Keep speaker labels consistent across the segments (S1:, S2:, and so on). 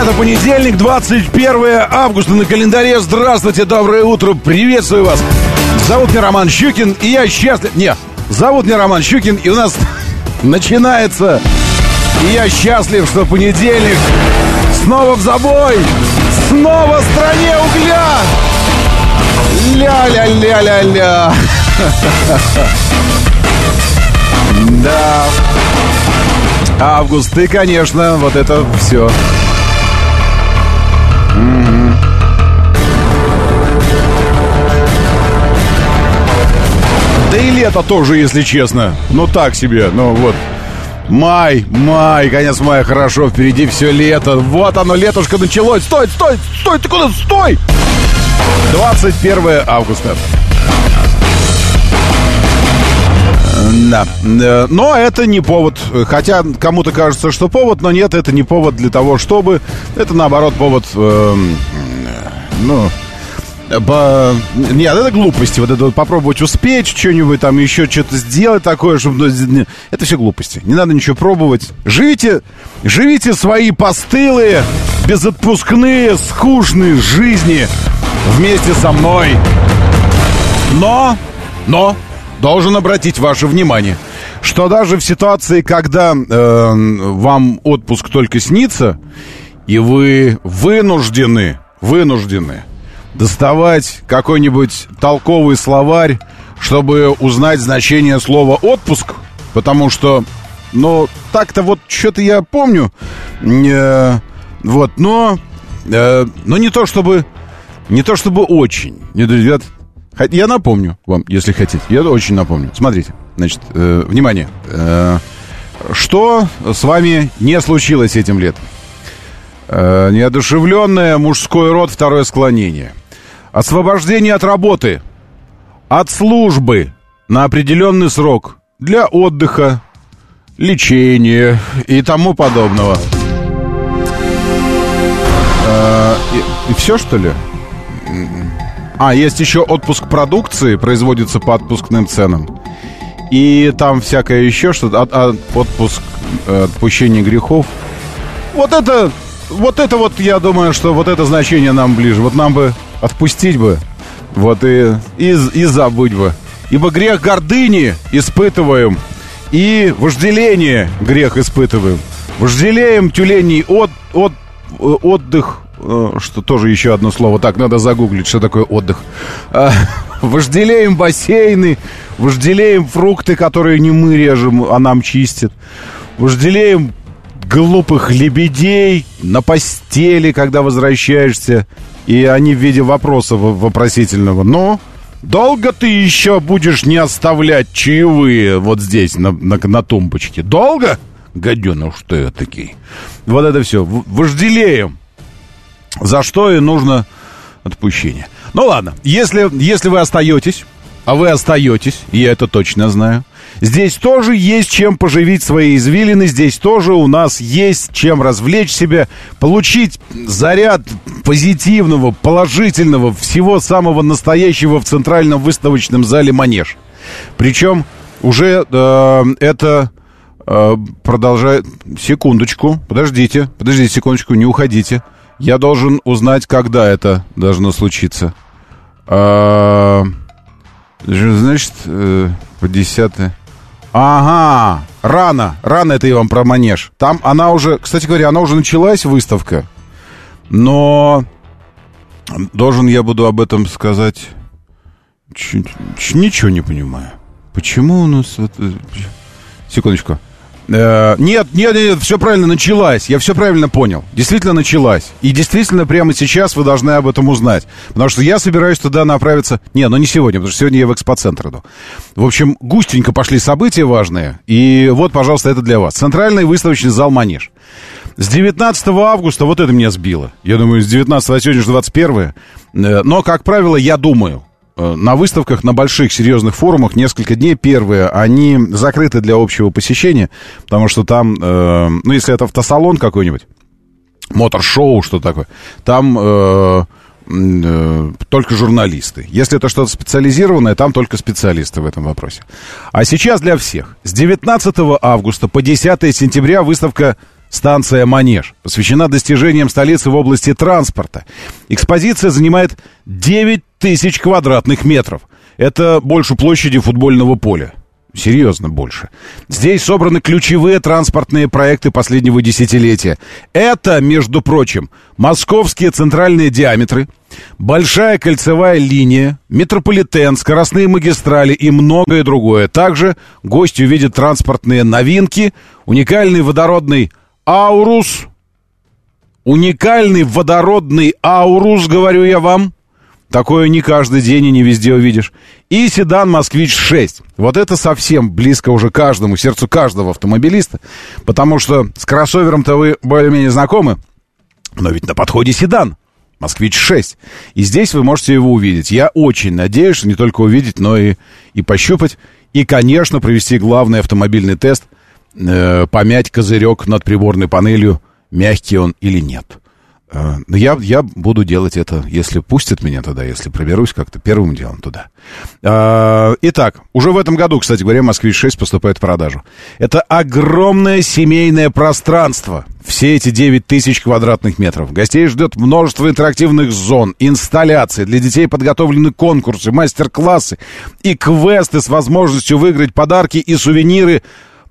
S1: Это понедельник, 21 августа на календаре. Здравствуйте, доброе утро, приветствую вас. Зовут меня Роман Щукин, и я счастлив... Не, зовут меня Роман Щукин, и у нас начинается... И я счастлив, что понедельник снова в забой, снова в стране угля. Ля-ля-ля-ля-ля. Да. Август, ты, конечно, вот это все. Да и лето тоже, если честно. Ну так себе, ну вот. Май, май, конец мая, хорошо, впереди все лето. Вот оно, летушка началось. Стой, стой, стой, ты куда? Стой! 21 августа. Да. Э, но это не повод. Хотя кому-то кажется, что повод, но нет, это не повод для того, чтобы. Это наоборот повод. Э, ну. По... Нет, это глупости. Вот это вот попробовать успеть что-нибудь там, еще что-то сделать такое, чтобы... ну, Это все глупости. Не надо ничего пробовать. Живите, живите свои постылые, безотпускные, скучные жизни вместе со мной. Но, но, должен обратить ваше внимание, что даже в ситуации, когда э, вам отпуск только снится, и вы вынуждены, вынуждены доставать какой-нибудь толковый словарь, чтобы узнать значение слова «отпуск», потому что, ну, так-то вот что-то я помню, э, вот, но, э, но не то чтобы, не то чтобы очень, нет, ребят, я напомню вам, если хотите, я очень напомню. Смотрите, значит, э, внимание, э, что с вами не случилось этим летом? Э, неодушевленное мужской род второе склонение. Освобождение от работы, от службы на определенный срок для отдыха, лечения и тому подобного. Э, и, и все, что ли? А, есть еще отпуск продукции, производится по отпускным ценам. И там всякое еще что-то, от- от- отпуск, э, отпущение грехов. Вот это, вот это вот, я думаю, что вот это значение нам ближе. Вот нам бы отпустить бы, вот и, и, и забыть бы. Ибо грех гордыни испытываем, и вожделение грех испытываем. Вожделеем тюленей от, от, э, отдых, что тоже еще одно слово. Так, надо загуглить, что такое отдых. А, Вожделеем бассейны, вожделеем фрукты, которые не мы режем, а нам чистят. Вожделеем глупых лебедей на постели, когда возвращаешься, и они в виде вопроса во- вопросительного. Но долго ты еще будешь не оставлять чаевые вот здесь, на, на, на тумбочке? Долго? Гаденыш ты такие. Вот это все. Вожделеем. За что и нужно отпущение. Ну ладно, если, если вы остаетесь, а вы остаетесь, я это точно знаю, здесь тоже есть чем поживить свои извилины, здесь тоже у нас есть чем развлечь себя, получить заряд позитивного, положительного, всего самого настоящего в центральном выставочном зале «Манеж». Причем уже э, это э, продолжает... Секундочку, подождите, подождите секундочку, не уходите. Я должен узнать, когда это должно случиться. А, Значит, э, по 10 Ага, рано, рано это я вам про манеж. Там она уже, кстати говоря, она уже началась, выставка. Но должен я буду об этом сказать... Ч- ничего не понимаю. Почему у нас... э, Секундочку. Э, Нет, нет, нет, все правильно началась. Я все правильно понял. Действительно началась. И действительно прямо сейчас вы должны об этом узнать. Потому что я собираюсь туда направиться... Не, ну не сегодня, потому что сегодня я в экспоцентр иду. В общем, густенько пошли события важные. И вот, пожалуйста, это для вас. Центральный выставочный зал «Манеж». С 19 августа, вот это меня сбило. Я думаю, с 19, а сегодня же 21. Э, но, как правило, я думаю, на выставках, на больших серьезных форумах несколько дней первые, они закрыты для общего посещения, потому что там, э, ну, если это автосалон какой-нибудь, мотор-шоу, что такое, там э, э, только журналисты. Если это что-то специализированное, там только специалисты в этом вопросе. А сейчас для всех. С 19 августа по 10 сентября выставка Станция «Манеж» посвящена достижениям столицы в области транспорта. Экспозиция занимает 9 тысяч квадратных метров. Это больше площади футбольного поля. Серьезно больше. Здесь собраны ключевые транспортные проекты последнего десятилетия. Это, между прочим, московские центральные диаметры, большая кольцевая линия, метрополитен, скоростные магистрали и многое другое. Также гости увидят транспортные новинки, уникальный водородный Аурус. Уникальный водородный Аурус, говорю я вам. Такое не каждый день и не везде увидишь. И седан «Москвич-6». Вот это совсем близко уже каждому, сердцу каждого автомобилиста. Потому что с кроссовером-то вы более-менее знакомы. Но ведь на подходе седан. «Москвич-6». И здесь вы можете его увидеть. Я очень надеюсь, что не только увидеть, но и, и пощупать. И, конечно, провести главный автомобильный тест – э, помять козырек над приборной панелью, мягкий он или нет. Э, я, я буду делать это, если пустят меня туда, если проберусь как-то первым делом туда. Э, итак, уже в этом году, кстати говоря, «Москвич-6» поступает в продажу. Это огромное семейное пространство. Все эти 9 тысяч квадратных метров. Гостей ждет множество интерактивных зон, инсталляций. Для детей подготовлены конкурсы, мастер-классы и квесты с возможностью выиграть подарки и сувениры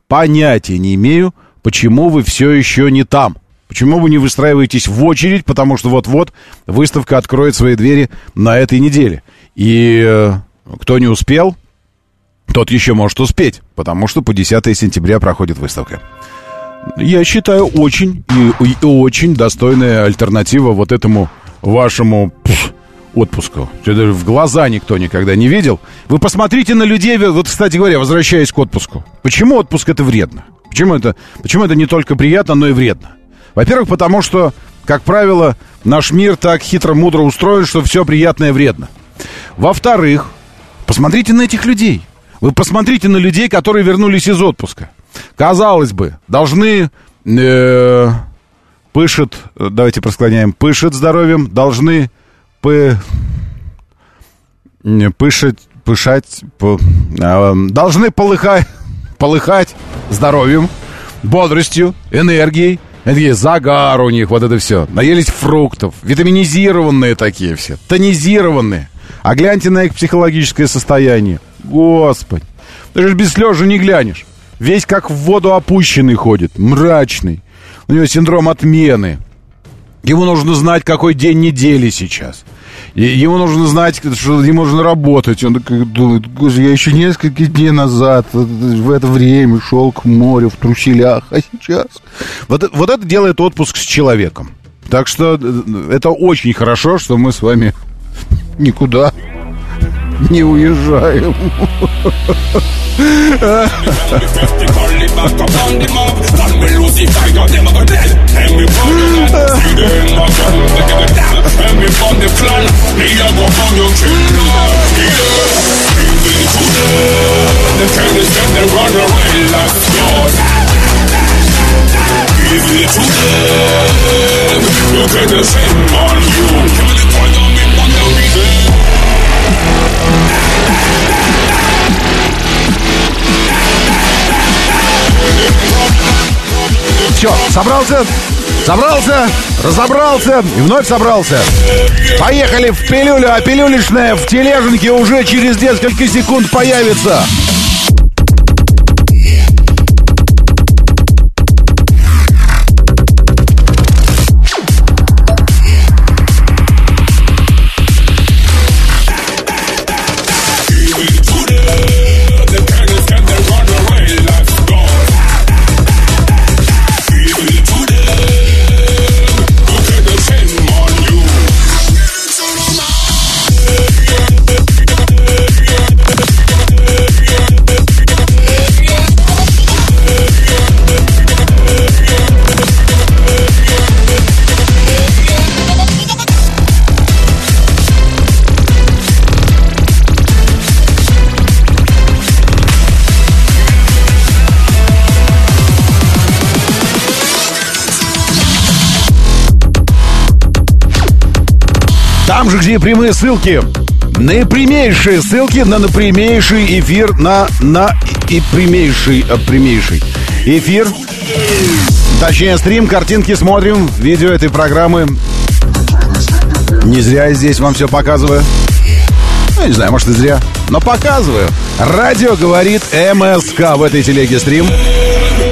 S1: понятия не имею, почему вы все еще не там. Почему вы не выстраиваетесь в очередь, потому что вот-вот выставка откроет свои двери на этой неделе. И э, кто не успел, тот еще может успеть, потому что по 10 сентября проходит выставка. Я считаю, очень и, и очень достойная альтернатива вот этому вашему пф, отпуску. Даже в глаза никто никогда не видел. Вы посмотрите на людей, вот, кстати говоря, возвращаясь к отпуску. Почему отпуск это вредно? Почему это, почему это не только приятно, но и вредно? Во-первых, потому что, как правило, наш мир так хитро-мудро устроен, что все приятное вредно. Во-вторых, посмотрите на этих людей. Вы посмотрите на людей, которые вернулись из отпуска. Казалось бы, должны... Э, пышет, давайте просклоняем, пышет здоровьем, должны пы... пышать, пышать, по... э, должны полыхать, полыхать здоровьем, бодростью, энергией. Это загар у них, вот это все. Наелись фруктов, витаминизированные такие все, тонизированные. А гляньте на их психологическое состояние. Господи, ты же без слез же не глянешь. Весь как в воду опущенный ходит, мрачный. У него синдром отмены. Ему нужно знать, какой день недели сейчас. И ему нужно знать, что ему нужно работать. Он думает, я еще несколько дней назад в это время шел к морю в труселях, а сейчас... Вот, вот это делает отпуск с человеком. Так что э, это очень хорошо, что мы с вами никуда не уезжаем. Give it to them. Look at the shame on you. Все, собрался, собрался, разобрался и вновь собрался. Поехали в пилюлю, а пилюлечная в тележеньке уже через несколько секунд появится. Там же, где прямые ссылки. Наипрямейшие ссылки на напрямейший эфир, на, на и прямейший, а, прямейший эфир. Точнее, стрим, картинки смотрим, видео этой программы. Не зря я здесь вам все показываю. Ну, не знаю, может и зря, но показываю. Радио говорит МСК в этой телеге стрим.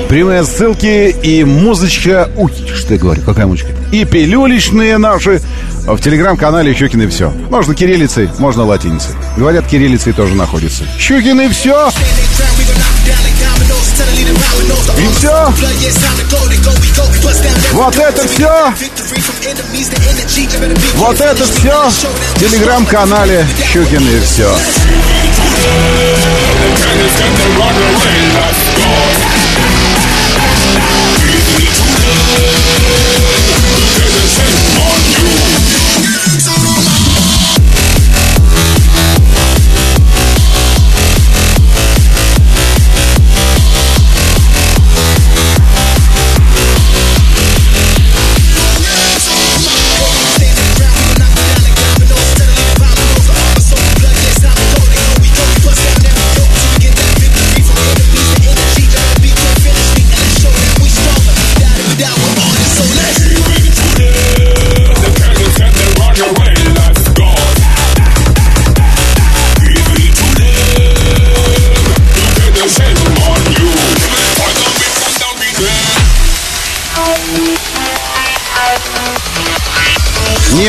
S1: Прямые ссылки и музычка... Уй, что я говорю, какая музычка? И пилюлечные наши в телеграм-канале Щукины все. Можно кириллицей, можно латиницей. Говорят, кириллицей тоже находится. Щукины все. И все. Вот это все. Вот это все. В телеграм-канале Щукины все.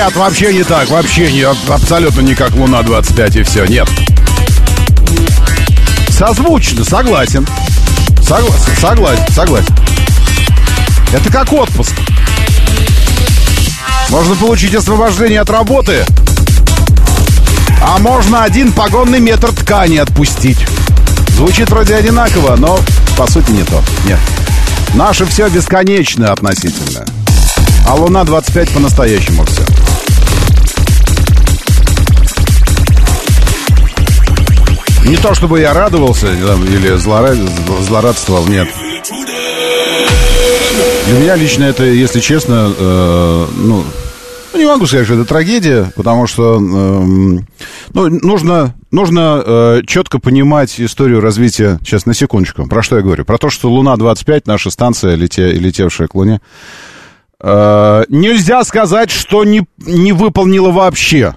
S1: Нет, вообще не так, вообще не, абсолютно не как Луна-25 и все, нет. Созвучно, согласен. Согласен, согласен, согласен. Это как отпуск. Можно получить освобождение от работы, а можно один погонный метр ткани отпустить. Звучит вроде одинаково, но по сути не то. Нет. Наше все бесконечно относительно. А Луна 25 по-настоящему все. Не то чтобы я радовался или злорадствовал, нет. Для меня лично это, если честно, э, ну, ну, не могу сказать, что это трагедия, потому что э, ну, нужно, нужно э, четко понимать историю развития. Сейчас, на секундочку. Про что я говорю? Про то, что Луна-25, наша станция, лете, летевшая к Луне, э, нельзя сказать, что не, не выполнила вообще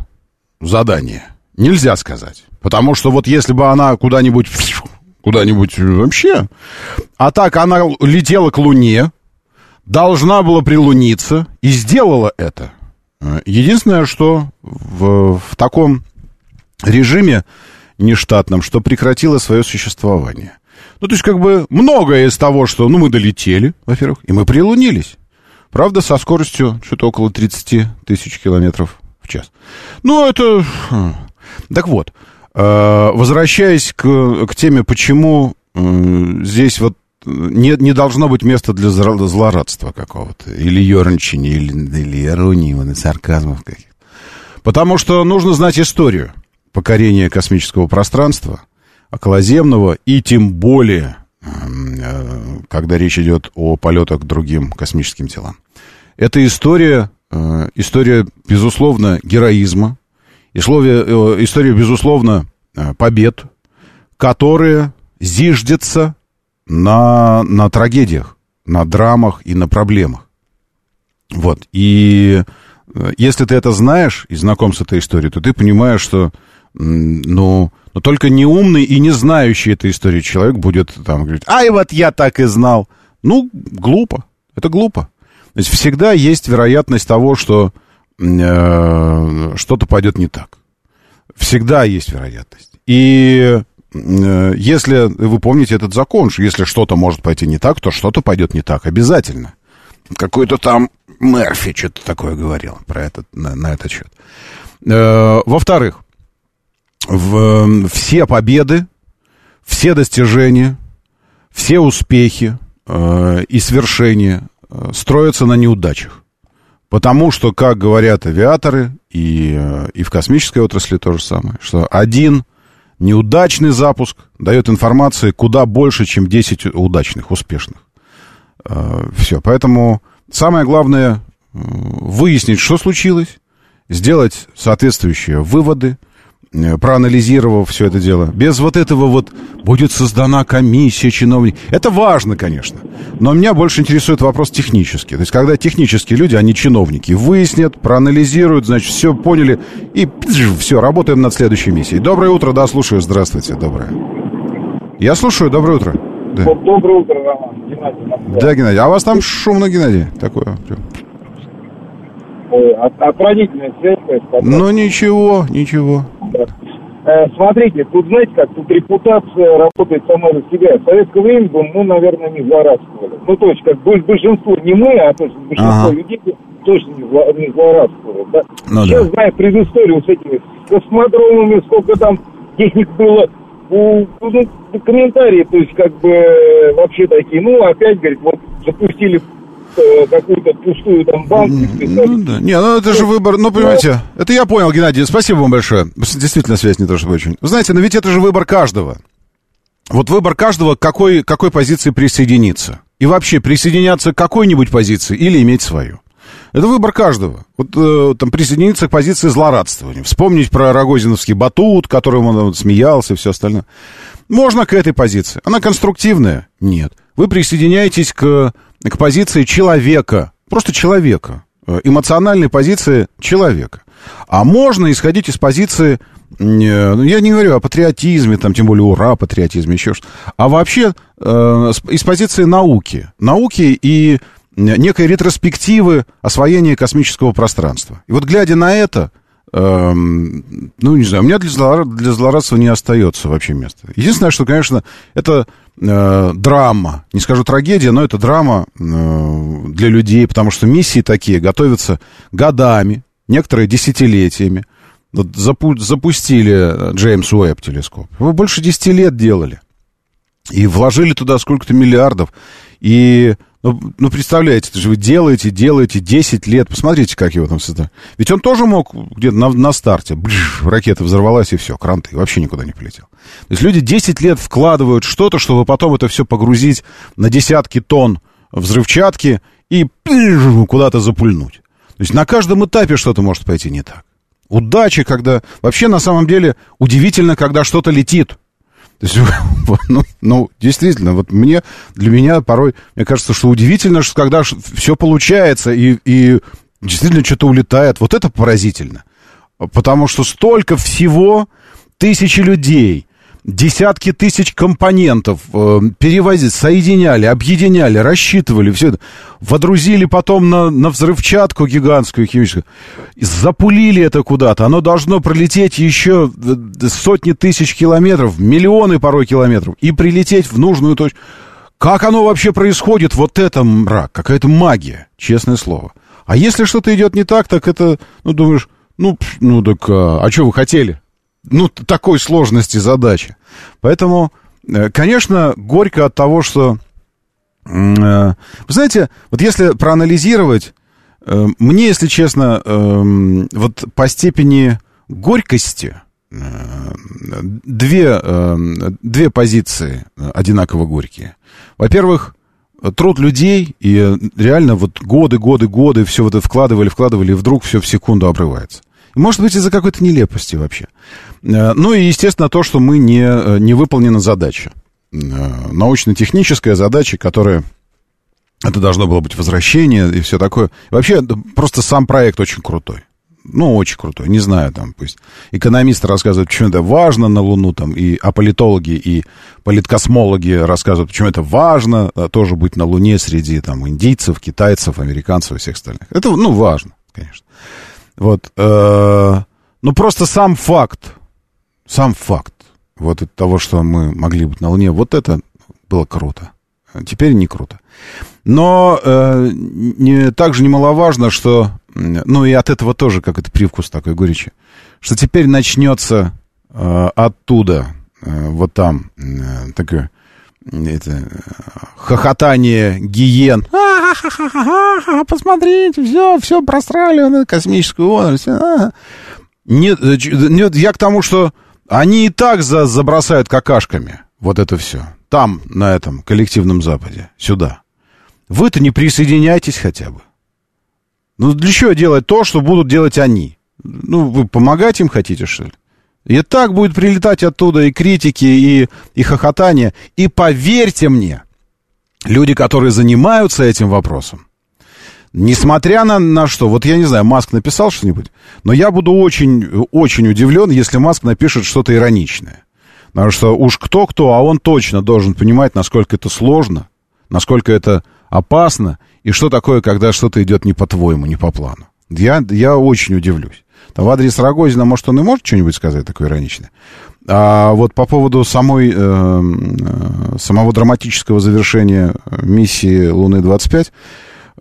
S1: задание. Нельзя сказать. Потому что вот если бы она куда-нибудь... Куда-нибудь вообще... А так она летела к Луне, должна была прилуниться и сделала это. Единственное, что в, в таком режиме нештатном, что прекратило свое существование. Ну, то есть, как бы, многое из того, что, ну, мы долетели, во-первых, и мы прилунились. Правда, со скоростью что-то около 30 тысяч километров в час. Ну, это... Хм. Так вот, э, возвращаясь к, к теме, почему здесь вот не, не должно быть места для злорадства какого-то, или ерничания, или, или иронии, или сарказмов каких-то. Потому что нужно знать историю покорения космического пространства, околоземного, и тем более, э, когда речь идет о полетах к другим космическим телам. Это история, э, история, безусловно, героизма, история, э, история безусловно, побед, которые зиждятся на, на трагедиях, на драмах и на проблемах. Вот. И э, если ты это знаешь и знаком с этой историей, то ты понимаешь, что ну, но только неумный и не знающий этой истории человек будет там говорить, ай, вот я так и знал. Ну, глупо. Это глупо. То есть всегда есть вероятность того, что э, что-то пойдет не так. Всегда есть вероятность. И Э, если вы помните этот закон, что если что-то может пойти не так, то что-то пойдет не так обязательно. Какой-то там Мерфи что-то такое говорил про этот, на, на этот счет. Э, во-вторых, в, все победы, все достижения, все успехи э, и свершения э, строятся на неудачах. Потому что, как говорят авиаторы, и, э, и в космической отрасли то же самое, что один неудачный запуск дает информации куда больше, чем 10 удачных, успешных. А, Все, поэтому самое главное выяснить, что случилось, сделать соответствующие выводы, э, проанализировав все это дело. Без вот этого вот будет создана комиссия чиновников. Это важно, конечно. Но меня больше интересует вопрос технический. То есть, когда технические люди, они чиновники, выяснят, проанализируют, значит, все поняли, и все, работаем над следующей миссией. Доброе утро, да, слушаю, здравствуйте, доброе. Я слушаю, доброе утро.
S2: Да. Доброе утро, Роман. Геннадий.
S1: Да, Геннадий. А у вас там шумно, Геннадий, такое.
S2: Ой, отвратительная связь.
S1: Ну, ничего, ничего.
S2: Да. Э, смотрите, тут, знаете как, тут репутация работает сама за себя. В советское время бы мы, наверное, не злорадствовали. Ну, то есть, как большинство, не мы, а то есть большинство ага. людей точно не, зло, не злорадствовали. Да? Ну, Сейчас, да. зная предысторию с этими космодромами, сколько там техник было, у, ну, комментарии, то есть, как бы, вообще такие, ну, опять, говорит, вот, запустили э, какую-то пустую там банку.
S1: Ну, да. Не, ну это же выбор, ну, понимаете, это я понял, Геннадий, спасибо вам большое. Действительно, связь не то, чтобы очень. Знаете, но ведь это же выбор каждого. Вот выбор каждого, к какой, какой позиции присоединиться. И вообще, присоединяться к какой-нибудь позиции или иметь свою. Это выбор каждого. Вот э, там присоединиться к позиции злорадствования. Вспомнить про Рогозиновский батут, которым он вот, смеялся и все остальное. Можно к этой позиции. Она конструктивная? Нет. Вы присоединяетесь к, к позиции человека. Просто человека. Э, эмоциональной позиции человека. А можно исходить из позиции э, ну, я не говорю о патриотизме, там, тем более ура, патриотизме, еще что а вообще э, из позиции науки. Науки и некой ретроспективы освоения космического пространства. И вот глядя на это, э, ну, не знаю, у меня для, злор... для злорадства не остается вообще места. Единственное, что, конечно, это э, драма, не скажу трагедия, но это драма э, для людей, потому что миссии такие готовятся годами, некоторые десятилетиями. Вот запу... запустили Джеймс Уэбб телескоп. Его больше десяти лет делали. И вложили туда сколько-то миллиардов. И ну, ну, представляете, это же вы делаете, делаете 10 лет. Посмотрите, как его там создали. Ведь он тоже мог где-то на, на старте. Бжж, ракета взорвалась, и все, кранты. Вообще никуда не полетел. То есть люди 10 лет вкладывают что-то, чтобы потом это все погрузить на десятки тонн взрывчатки и куда-то запульнуть. То есть на каждом этапе что-то может пойти не так. Удачи, когда... Вообще, на самом деле, удивительно, когда что-то летит. То есть, ну, ну, действительно, вот мне, для меня порой, мне кажется, что удивительно, что когда все получается и, и действительно что-то улетает, вот это поразительно. Потому что столько всего, тысячи людей, десятки тысяч компонентов э, перевозили, соединяли, объединяли, рассчитывали, все это, водрузили потом на, на взрывчатку гигантскую химическую, запулили это куда-то, оно должно пролететь еще э, сотни тысяч километров, миллионы порой километров, и прилететь в нужную точку. Как оно вообще происходит? Вот это мрак, какая-то магия, честное слово. А если что-то идет не так, так это, ну, думаешь, ну, ну так, а, а что вы хотели? ну, такой сложности задачи. Поэтому, э, конечно, горько от того, что... Э, вы знаете, вот если проанализировать, э, мне, если честно, вот по степени горькости две, две позиции одинаково горькие. Во-первых, труд людей, и реально вот годы, годы, годы все вот это вкладывали, вкладывали, и вдруг все в секунду обрывается. Может быть, из-за какой-то нелепости вообще. Э, ну и, естественно, то, что мы не, э, не выполнена задача. Э, научно-техническая задача, которая... Это должно было быть возвращение и все такое. Вообще, просто сам проект очень крутой. Ну, очень крутой. Не знаю, там, пусть экономисты рассказывают, почему это важно на Луну, там, и а политологи, и политкосмологи рассказывают, почему это важно тоже быть на Луне среди, там, индийцев, китайцев, американцев и всех остальных. Это, ну, важно, конечно. Вот, э, ну, просто сам факт, сам факт вот от того, что мы могли быть на Луне, вот это было круто. Теперь не круто. Но э, не, также немаловажно, что, ну и от этого тоже как это привкус такой горечи, что теперь начнется э, оттуда, э, вот там, э, такое это, хохотание гиен. Посмотрите, все, все прострали космическую отрасль. Нет, э, нет, я к тому, что они и так за, забросают какашками вот это все. Там, на этом коллективном Западе, сюда. Вы-то не присоединяйтесь хотя бы. Ну, для чего делать то, что будут делать они? Ну, вы помогать им хотите, что ли? И так будет прилетать оттуда и критики, и, и хохотание. И поверьте мне, люди, которые занимаются этим вопросом, несмотря на, на что, вот я не знаю, Маск написал что-нибудь, но я буду очень, очень удивлен, если Маск напишет что-то ироничное. Потому что уж кто-кто, а он точно должен понимать, насколько это сложно, насколько это опасно, и что такое, когда что-то идет не по-твоему, не по плану. Я, я очень удивлюсь. Там в адрес Рогозина, может, он и может что-нибудь сказать такое ироничное. А вот по поводу самой, э, э самого драматического завершения миссии Луны-25, э,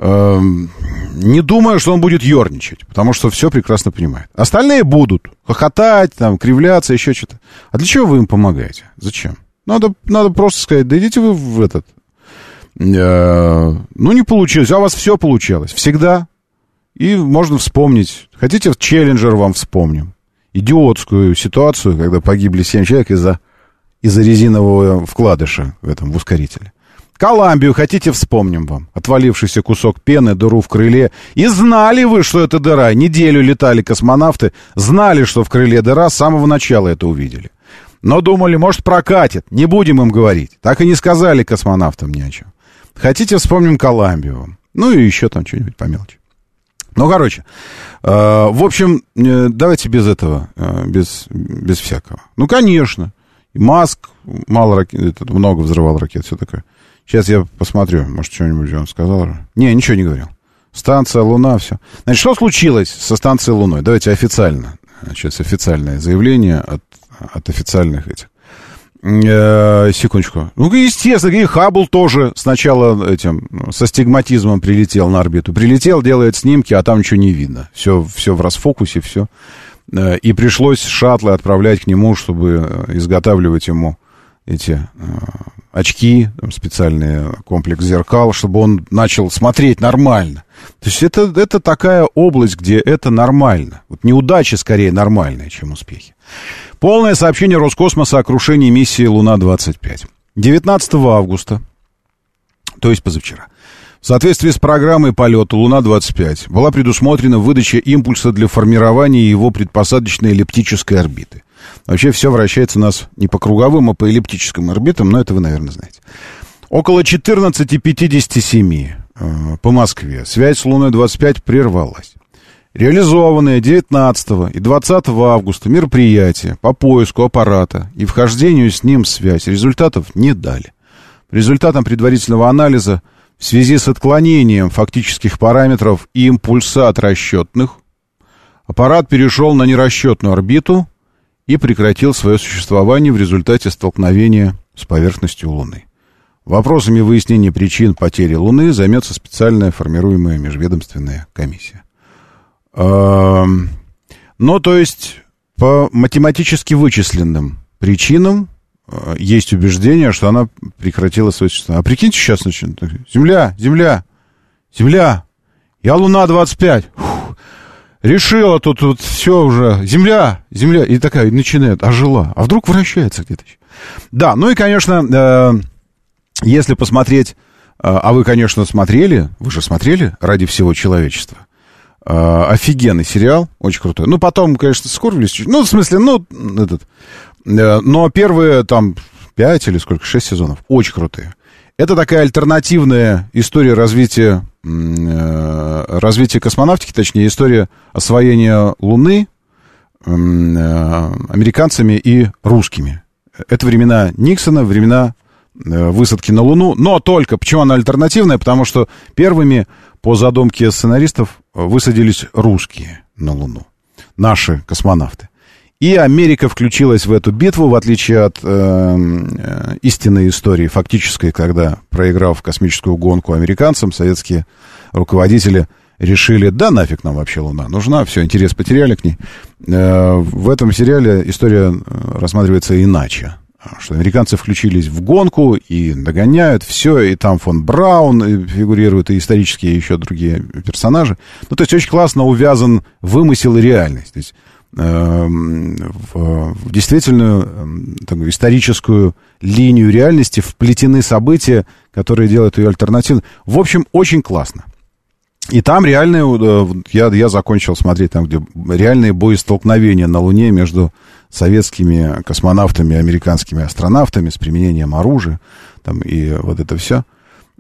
S1: не думаю, что он будет ерничать, потому что все прекрасно понимает. Остальные будут хохотать, там, кривляться, еще что-то. А для чего вы им помогаете? Зачем? Надо, надо просто сказать, да идите вы в этот... Э, ну, не получилось, а у вас все получалось. Всегда. И можно вспомнить. Хотите, Челленджер вам вспомним. Идиотскую ситуацию, когда погибли 7 человек из-за из резинового вкладыша в этом в ускорителе. Коламбию хотите, вспомним вам. Отвалившийся кусок пены, дыру в крыле. И знали вы, что это дыра. Неделю летали космонавты, знали, что в крыле дыра, с самого начала это увидели. Но думали, может, прокатит. Не будем им говорить. Так и не сказали космонавтам ни о чем. Хотите, вспомним Коламбию. Ну и еще там что-нибудь по мелочи. Ну, короче, э, в общем, э, давайте без этого, э, без, без всякого. Ну, конечно, Маск мало ракет, много взрывал ракет, все такое. Сейчас я посмотрю, может, что-нибудь он сказал. Не, ничего не говорил. Станция Луна, все. Значит, что случилось со станцией Луной? Давайте официально. Сейчас официальное заявление от, от официальных этих. Э, секундочку. Ну, естественно, и Хаббл тоже сначала этим, со стигматизмом прилетел на орбиту. Прилетел, делает снимки, а там ничего не видно. Все, все в расфокусе, все. Э, и пришлось шаттлы отправлять к нему, чтобы э, изготавливать ему эти э, очки, там, специальный комплекс зеркал, чтобы он начал смотреть нормально. То есть это, это такая область, где это нормально. Вот неудачи скорее нормальные, чем успехи. Полное сообщение Роскосмоса о крушении миссии «Луна-25». 19 августа, то есть позавчера, в соответствии с программой полета «Луна-25» была предусмотрена выдача импульса для формирования его предпосадочной эллиптической орбиты. Вообще все вращается у нас не по круговым, а по эллиптическим орбитам, но это вы, наверное, знаете. Около 14.57 э, по Москве связь с Луной-25 прервалась. Реализованные 19 и 20 августа мероприятия по поиску аппарата и вхождению с ним в связь результатов не дали. По результатам предварительного анализа в связи с отклонением фактических параметров импульса от расчетных аппарат перешел на нерасчетную орбиту и прекратил свое существование в результате столкновения с поверхностью Луны. Вопросами выяснения причин потери Луны займется специальная формируемая межведомственная комиссия. Ну, то есть, по математически вычисленным причинам э, есть убеждение, что она прекратила свое существование. А прикиньте сейчас, значит, Земля, Земля, Земля, я Луна-25. Решила тут вот все уже, Земля, Земля, и такая, и начинает, ожила. А вдруг вращается где-то еще? Да, ну и, конечно, э, если посмотреть, э, а вы, конечно, смотрели, вы же смотрели «Ради всего человечества», Uh, офигенный сериал, очень крутой. Ну, потом, конечно, скорбились чуть Ну, в смысле, ну, этот... Uh, но первые, там, пять или сколько, шесть сезонов, очень крутые. Это такая альтернативная история развития, uh, развития космонавтики, точнее, история освоения Луны американцами и русскими. Это времена Никсона, времена высадки на Луну, но только, почему она альтернативная, потому что первыми по задумке сценаристов высадились русские на Луну, наши космонавты. И Америка включилась в эту битву, в отличие от э, э, истинной истории, фактической, когда, проиграв космическую гонку американцам, советские руководители решили, да нафиг нам вообще Луна нужна, все, интерес потеряли к ней. Э, в этом сериале история э, рассматривается иначе что американцы включились в гонку и догоняют все, и там фон Браун фигурирует, и исторические еще другие персонажи. Ну, то есть очень классно увязан вымысел и реальность. То есть э, в, в действительную э, такую историческую линию реальности вплетены события, которые делают ее альтернативной. В общем, очень классно. И там реальные, э, я, я закончил смотреть там, где реальные боестолкновения на Луне между советскими космонавтами и американскими астронавтами с применением оружия, там, и вот это все.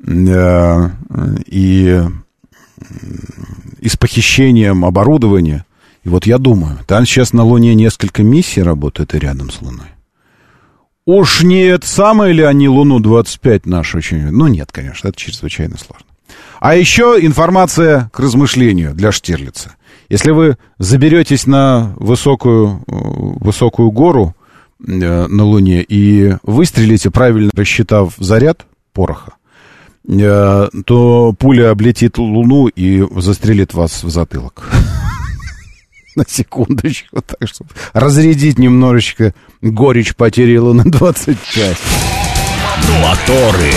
S1: Э, и, и с похищением оборудования. И вот я думаю, там сейчас на Луне несколько миссий работают и рядом с Луной. Уж не это самое ли они Луну-25 нашу очень... Ну, нет, конечно, это чрезвычайно сложно. А еще информация к размышлению для Штирлица. Если вы заберетесь на высокую, высокую гору э, на Луне и выстрелите, правильно рассчитав заряд пороха, э, то пуля облетит Луну и застрелит вас в затылок. На секундочку, так что разрядить немножечко горечь потери Луны 25.
S3: Моторы.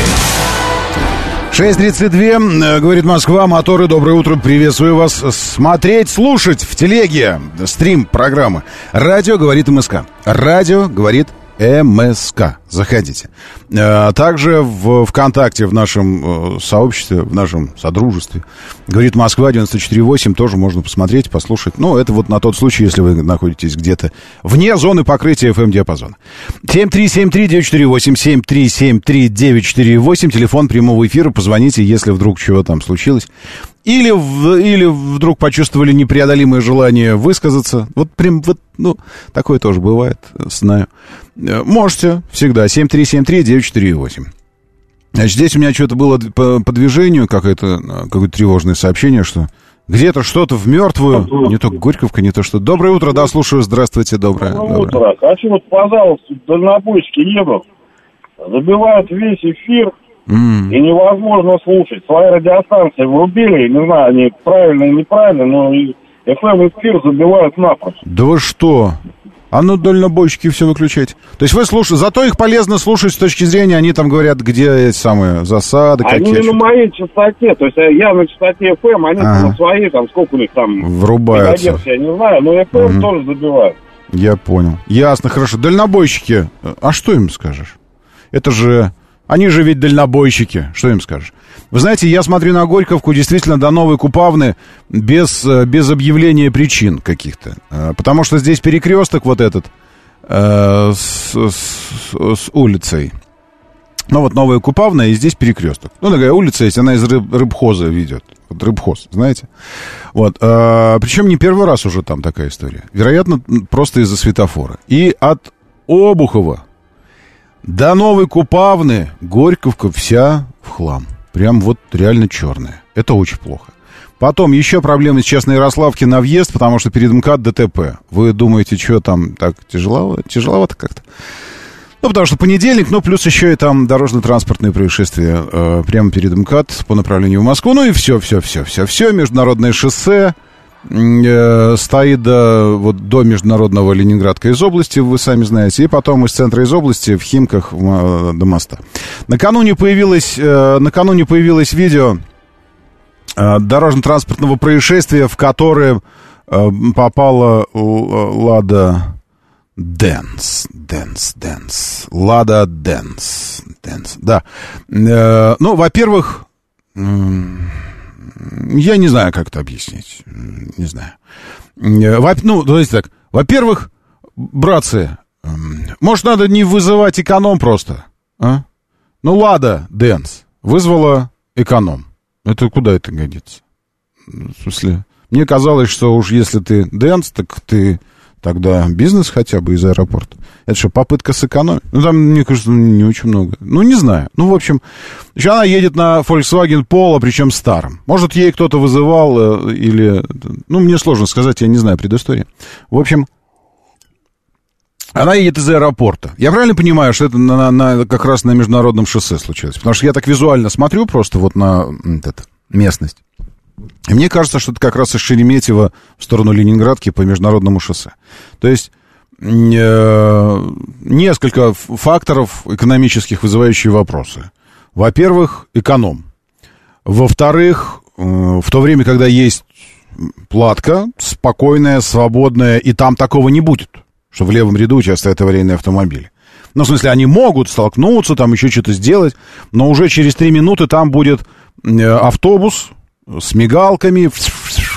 S1: 6.32, э, говорит Москва, моторы, доброе утро, приветствую вас. Смотреть, слушать в телеге, стрим программы. Радио говорит МСК. Радио говорит МСК. Заходите. А, также в ВКонтакте, в нашем э, сообществе, в нашем содружестве, говорит Москва 94.8, тоже можно посмотреть, послушать. Ну, это вот на тот случай, если вы находитесь где-то вне зоны покрытия FM-диапазона. 7373948, 7373948, телефон прямого эфира, позвоните, если вдруг чего там случилось. Или, или вдруг почувствовали непреодолимое желание высказаться. Вот прям вот, ну, такое тоже бывает, знаю. Э, можете всегда. 7373948. Значит, здесь у меня что-то было по, по движению, какое-то, какое-то тревожное сообщение, что где-то что-то в мертвую, не то Горьковка, не то что... Доброе утро, да, слушаю, здравствуйте, доброе.
S4: Доброе
S1: доброе.
S4: утро. Хочу вот, пожалуйста, дальнобойщики едут, забивают весь эфир,
S1: М.
S4: и невозможно слушать. Свои радиостанции врубили, не знаю, они правильно или неправильно, но и FM-эфир забивают напрочь.
S1: Да вы что? А ну дальнобойщики все выключать. То есть вы слушаете, зато их полезно слушать с точки зрения, они там говорят, где эти самые засады,
S4: Они
S1: какие.
S4: не на моей частоте, то есть э, я на частоте FM, они
S1: Ага.
S4: на своей, там, сколько у них там,
S1: Врубаются.
S4: я не знаю, но FM
S1: Мгм.
S4: тоже забивают.
S1: Я понял. Ясно, хорошо. Дальнобойщики. А что им скажешь? Это же... Они же ведь дальнобойщики. Что им скажешь? Вы знаете, я смотрю на Горьковку действительно до Новой Купавны без, э, без объявления причин каких-то. Э, Потому что здесь перекресток вот этот э, с, с- с улицей. Ну вот Новая Купавна, и здесь перекресток. Ну, такая улица есть, она из рыб, рыбхоза ведет. Вот рыбхоз, знаете? Вот. э, причем не первый раз уже там такая история. Вероятно, просто из-за светофора. И от Обухова до Новой Купавны Горьковка вся в хлам. Прям вот реально черная. Это очень плохо. Потом еще проблемы с частной Ярославки на въезд, потому что перед МКАД ДТП. Вы думаете, что там так тяжеловато, тяжеловато как-то? Ну, потому что понедельник, ну, плюс еще и там дорожно-транспортные происшествия э, прямо перед МКАД по направлению в Москву. Ну и все, все, все, все, все. Международное шоссе стоит до, вот, до международного Ленинградка из области, вы сами знаете, и потом из центра из области в Химках м, до моста. Накануне появилось, э, накануне появилось видео э, дорожно-транспортного происшествия, в которое э, попала Лада Дэнс, Дэнс, Дэнс, Лада Дэнс, Дэнс, да. Э, ну, во-первых, я не знаю, как это объяснить, не знаю. Э, во- ну, давайте так, во-первых, братцы, м, может, надо не вызывать эконом просто, а? Ну, Лада Дэнс вызвала эконом. Это куда это годится? В смысле, мне казалось, что уж если ты Дэнс, так ты тогда бизнес хотя бы из аэропорта. Это что, попытка сэкономить? Ну, там, мне кажется, не очень много. Ну, не знаю. Ну, в общем, еще она едет на Volkswagen Polo, причем старом. Может, ей кто-то вызывал э, или... Ну, мне сложно сказать, я не знаю предыстории. В общем, она едет из аэропорта. Я правильно понимаю, что это на, на- как раз на международном шоссе случилось? Потому что я так визуально смотрю просто вот на м, это, местность. Мне кажется, что это как раз из Шереметьево в сторону Ленинградки по международному шоссе. То есть э, несколько факторов экономических, вызывающих вопросы. Во-первых, эконом. Во-вторых, э, в то время, когда есть платка, спокойная, свободная, и там такого не будет, что в левом ряду участвуют аварийные автомобили. Ну, в смысле, они могут столкнуться, там еще что-то сделать, но уже через три минуты там будет э, автобус с мигалками,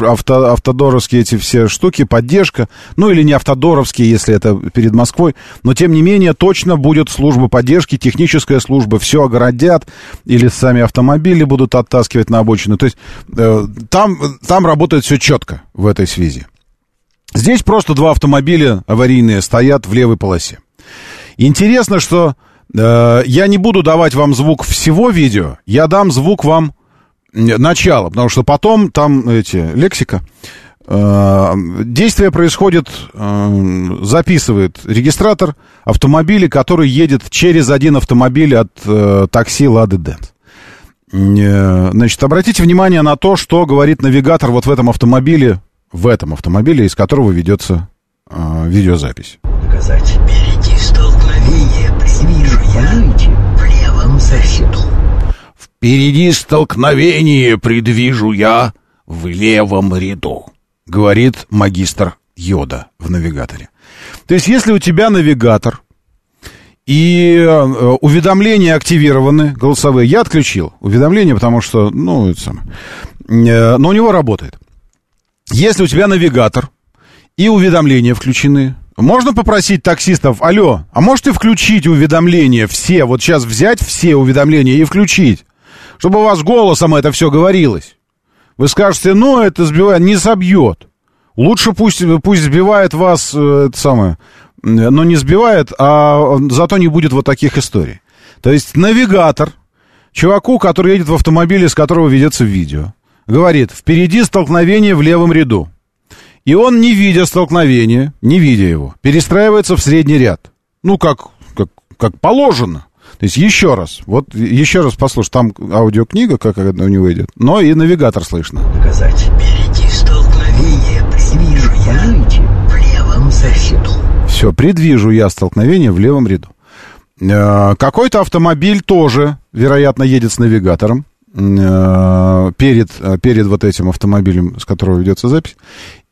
S1: авто, автодоровские эти все штуки, поддержка, ну или не автодоровские, если это перед Москвой, но тем не менее точно будет служба поддержки, техническая служба, все огородят, или сами автомобили будут оттаскивать на обочину, то есть э, там, там работает все четко в этой связи. Здесь просто два автомобиля аварийные стоят в левой полосе. Интересно, что э, я не буду давать вам звук всего видео, я дам звук вам начало, потому что потом там эти лексика. Э, действие происходит, э, записывает регистратор автомобиля, который едет через один автомобиль от э, такси Лады Дэнс. Значит, обратите внимание на то, что говорит навигатор вот в этом автомобиле, в этом автомобиле, из которого ведется видеозапись.
S5: Показать. Впереди столкновение, предвижу я.
S1: «Впереди столкновение предвижу я в левом ряду», — говорит магистр Йода в навигаторе. То есть, если у тебя навигатор, и э, уведомления активированы, голосовые, я отключил уведомления, потому что, ну, это самое, э, но у него работает. Если у тебя навигатор и уведомления включены, можно попросить таксистов, алло, а можете включить уведомления все, вот сейчас взять все уведомления и включить? Чтобы у вас голосом это все говорилось. Вы скажете, ну, это сбивает, не собьет. Лучше пусть, пусть сбивает вас, э, это самое, но не сбивает, а зато не будет вот таких историй. То есть навигатор, чуваку, который едет в автомобиле, с которого ведется видео, говорит, впереди столкновение в левом ряду. И он, не видя столкновения, не видя его, перестраивается в средний ряд. Ну, как, как, как положено. То есть еще раз, вот еще раз послушай, там аудиокнига, как у него идет, но и навигатор слышно.
S5: Показать. Впереди столкновение, предвижу я в левом соседу.
S1: Все, предвижу я столкновение в левом ряду. Э, какой-то автомобиль тоже, вероятно, едет с навигатором э, перед, э, перед вот этим автомобилем, с которого ведется запись.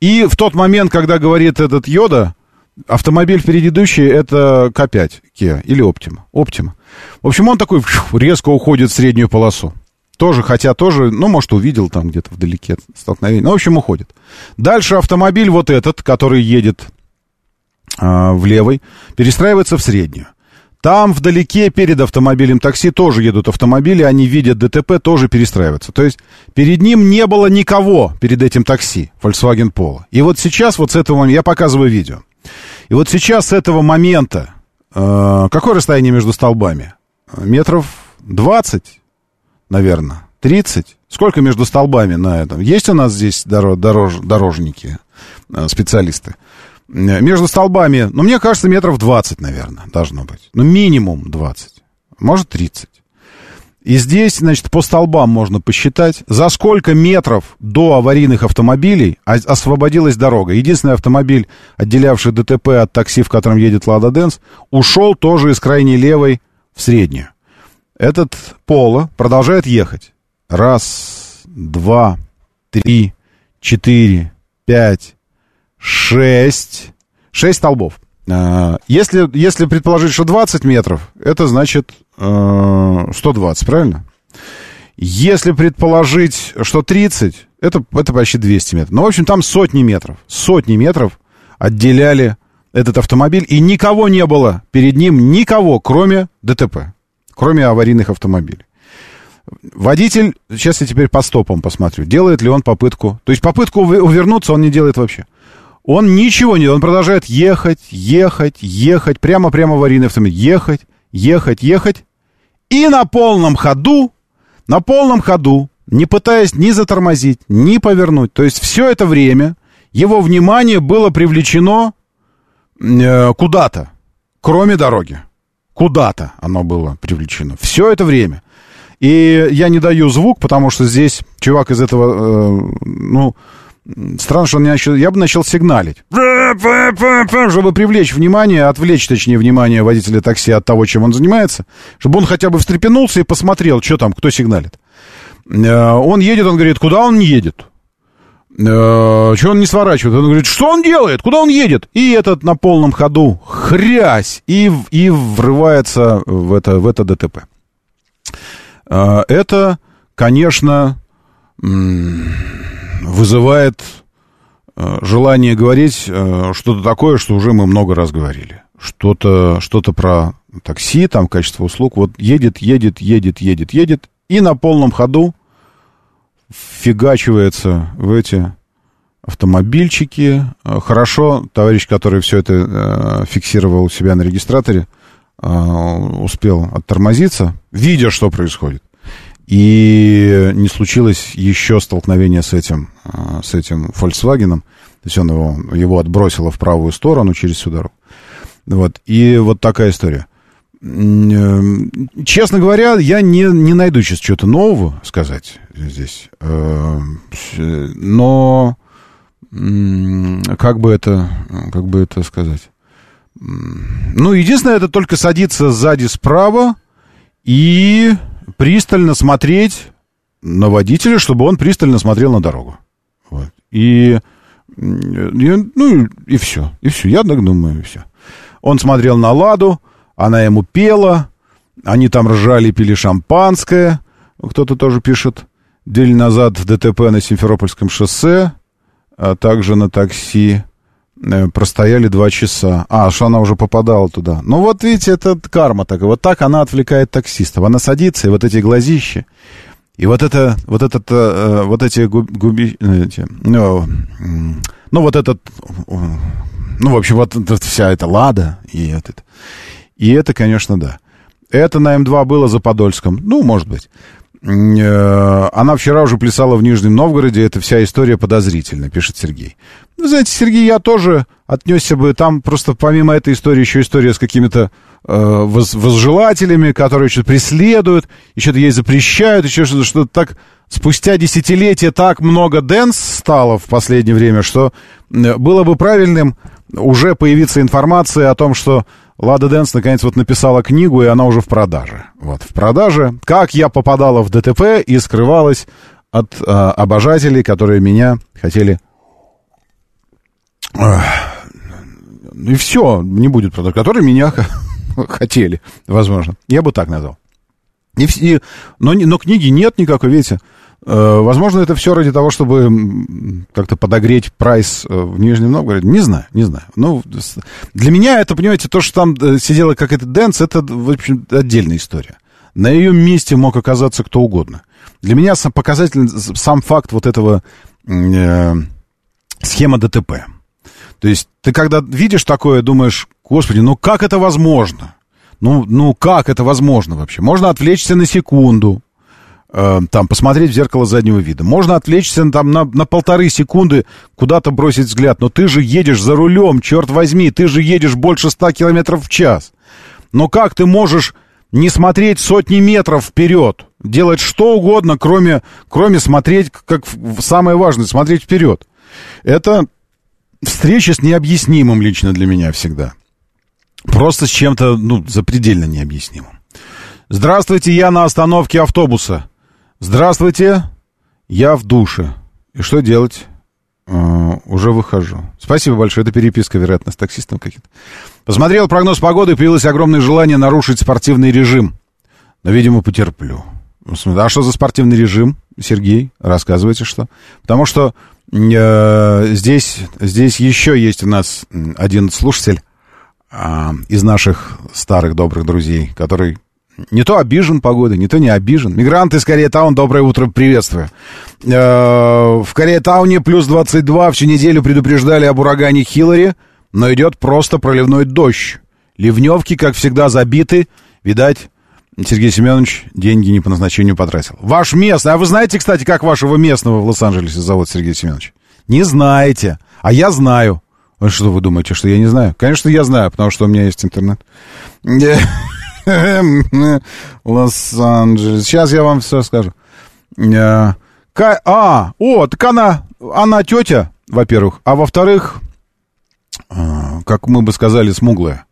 S1: И в тот момент, когда говорит этот Йода, автомобиль впереди идущий это К5 Kia или Optima. Optima. В общем, он такой резко уходит в среднюю полосу. Тоже, хотя тоже, ну, может, увидел там где-то вдалеке столкновение. Ну, в общем, уходит. Дальше автомобиль вот этот, который едет а, в левой, перестраивается в среднюю. Там вдалеке перед автомобилем такси тоже едут автомобили, они видят ДТП, тоже перестраиваются. То есть перед ним не было никого перед этим такси Volkswagen Polo. И вот сейчас вот с этого момента, я показываю видео. И вот сейчас с этого момента Э, какое расстояние между столбами? Метров 20, наверное, 30. Сколько между столбами на этом? Есть у нас здесь дорож, дорож, дорожники, э, специалисты? Э, между столбами, ну, мне кажется, метров 20, наверное, должно быть. Ну, минимум 20. Может, 30. И здесь, значит, по столбам можно посчитать, за сколько метров до аварийных автомобилей освободилась дорога. Единственный автомобиль, отделявший ДТП от такси, в котором едет Лада Дэнс, ушел тоже из крайней левой в среднюю. Этот Поло продолжает ехать. Раз, два, три, четыре, пять, шесть. Шесть столбов. А, если, если предположить, что 20 метров, это значит 120, э, правильно? Если предположить, что 30, это, это почти 200 метров. Ну, в общем, там сотни метров. Сотни метров отделяли этот автомобиль, и никого не было перед ним, никого, кроме ДТП, кроме аварийных автомобилей. Водитель, сейчас я теперь по стопам посмотрю, делает ли он попытку. То есть попытку увернуться он не делает вообще. Он ничего не делает, он продолжает ехать, ехать, ехать, прямо-прямо аварийный автомобиль, ехать, ехать, ехать. И на полном ходу, на полном ходу, не пытаясь ни затормозить, ни повернуть. То есть все это время его внимание было привлечено э, куда-то, кроме дороги. Куда-то оно было привлечено. Все это время. И я не даю звук, потому что здесь чувак из этого, э, ну, Странно, что он не начал... Я бы начал сигналить. Чтобы привлечь внимание, отвлечь, точнее, внимание водителя такси от того, чем он занимается. Чтобы он хотя бы встрепенулся и посмотрел, что там, кто сигналит. Э, он едет, он говорит, куда он едет? Э, что он не сворачивает? Он говорит, что он делает? Куда он едет? И этот на полном ходу хрясь и, и врывается в это, в это ДТП. Э, это, конечно, вызывает э, желание говорить э, что-то такое, что уже мы много раз говорили. Что-то что про такси, там качество услуг. Вот едет, едет, едет, едет, едет, и на полном ходу фигачивается в эти автомобильчики. Э, хорошо, товарищ, который все это фиксировал у себя на регистраторе, успел оттормозиться, видя, что происходит. И не случилось еще столкновение с этим, э, с этим Volkswagen. То есть он его, его отбросило в правую сторону через всю дорогу. Вот. И вот такая история. Э, честно говоря, я не, не найду сейчас что-то нового сказать здесь. Э, но как бы это, как бы это сказать? Ну, единственное, это только садиться сзади справа и пристально смотреть на водителя, чтобы он пристально смотрел на дорогу. Вот. И, и, ну, и все. И все. Я так думаю, и все. Он смотрел на Ладу, она ему пела, они там ржали, пили шампанское. Кто-то тоже пишет. День назад ДТП на Симферопольском шоссе, а также на такси. Э, простояли два часа. А, что она уже попадала туда. Ну вот видите, это карма такая. Вот так она отвлекает таксистов. Она садится, и вот эти глазища, и вот это, вот этот, э, вот эти губи, эти, ну, ну, вот этот, ну, в общем, вот вся эта лада и вот это. И это, конечно, да. Это на М2 было за Подольском. Ну, может быть. Э, она вчера уже плясала в Нижнем Новгороде, это вся история подозрительна, пишет Сергей. Вы знаете, Сергей, я тоже отнесся бы, там просто помимо этой истории еще история с какими-то э, воз, возжелателями, которые что-то преследуют, еще что-то ей запрещают, еще что-то, что так спустя десятилетия так много дэнс стало в последнее время, что э, было бы правильным уже появиться информация о том, что Лада Дэнс наконец вот написала книгу, и она уже в продаже. Вот, в продаже. Как я попадала в ДТП и скрывалась от э, обожателей, которые меня хотели... И все, не будет продаж, которые меня хотели, возможно. Я бы так назвал. И, и, но, но книги нет никакой, видите. Э, возможно, это все ради того, чтобы как-то подогреть price э, в Нижнем Новгороде. Не знаю, не знаю. Ну, для меня это, понимаете, то, что там э, сидела как это Дэнс, это, в общем, отдельная история. На ее месте мог оказаться кто угодно. Для меня сам показательный сам факт вот этого э, схема ДТП. То есть ты когда видишь такое, думаешь, господи, ну как это возможно? Ну, ну как это возможно вообще? Можно отвлечься на секунду, там, посмотреть в зеркало заднего вида. Можно отвлечься там на, на полторы секунды, куда-то бросить взгляд, но ты же едешь за рулем, черт возьми, ты же едешь больше ста километров в час. Но как ты можешь не смотреть сотни метров вперед, делать что угодно, кроме, кроме смотреть, как самое важное, смотреть вперед? Это встреча с необъяснимым лично для меня всегда. Просто с чем-то, ну, запредельно необъяснимым. Здравствуйте, я на остановке автобуса. Здравствуйте, я в душе. И что делать? Uh, уже выхожу. Спасибо большое. Это переписка, вероятно, с таксистом каким-то. Посмотрел прогноз погоды, появилось огромное желание нарушить спортивный режим. Но, видимо, потерплю. А что за спортивный режим, Сергей? Рассказывайте, что. Потому что э, здесь, здесь еще есть у нас один слушатель э, из наших старых добрых друзей, который не то обижен погодой, не то не обижен. Мигранты из Корея-Таун, доброе утро, приветствую. Э, в Корея-Тауне плюс 22, всю неделю предупреждали об урагане Хиллари, но идет просто проливной дождь. Ливневки, как всегда, забиты. Видать, Сергей Семенович деньги не по назначению потратил. Ваш местный, а вы знаете, кстати, как вашего местного в Лос-Анджелесе зовут, Сергей Семенович? Не знаете, а я знаю. Что вы думаете, что я не знаю? Конечно, я знаю, потому что у меня есть интернет. Лос-Анджелес. Сейчас я вам все скажу. Э, а, о, так она, она тетя, во-первых. А во-вторых, э, как мы бы сказали, смуглая.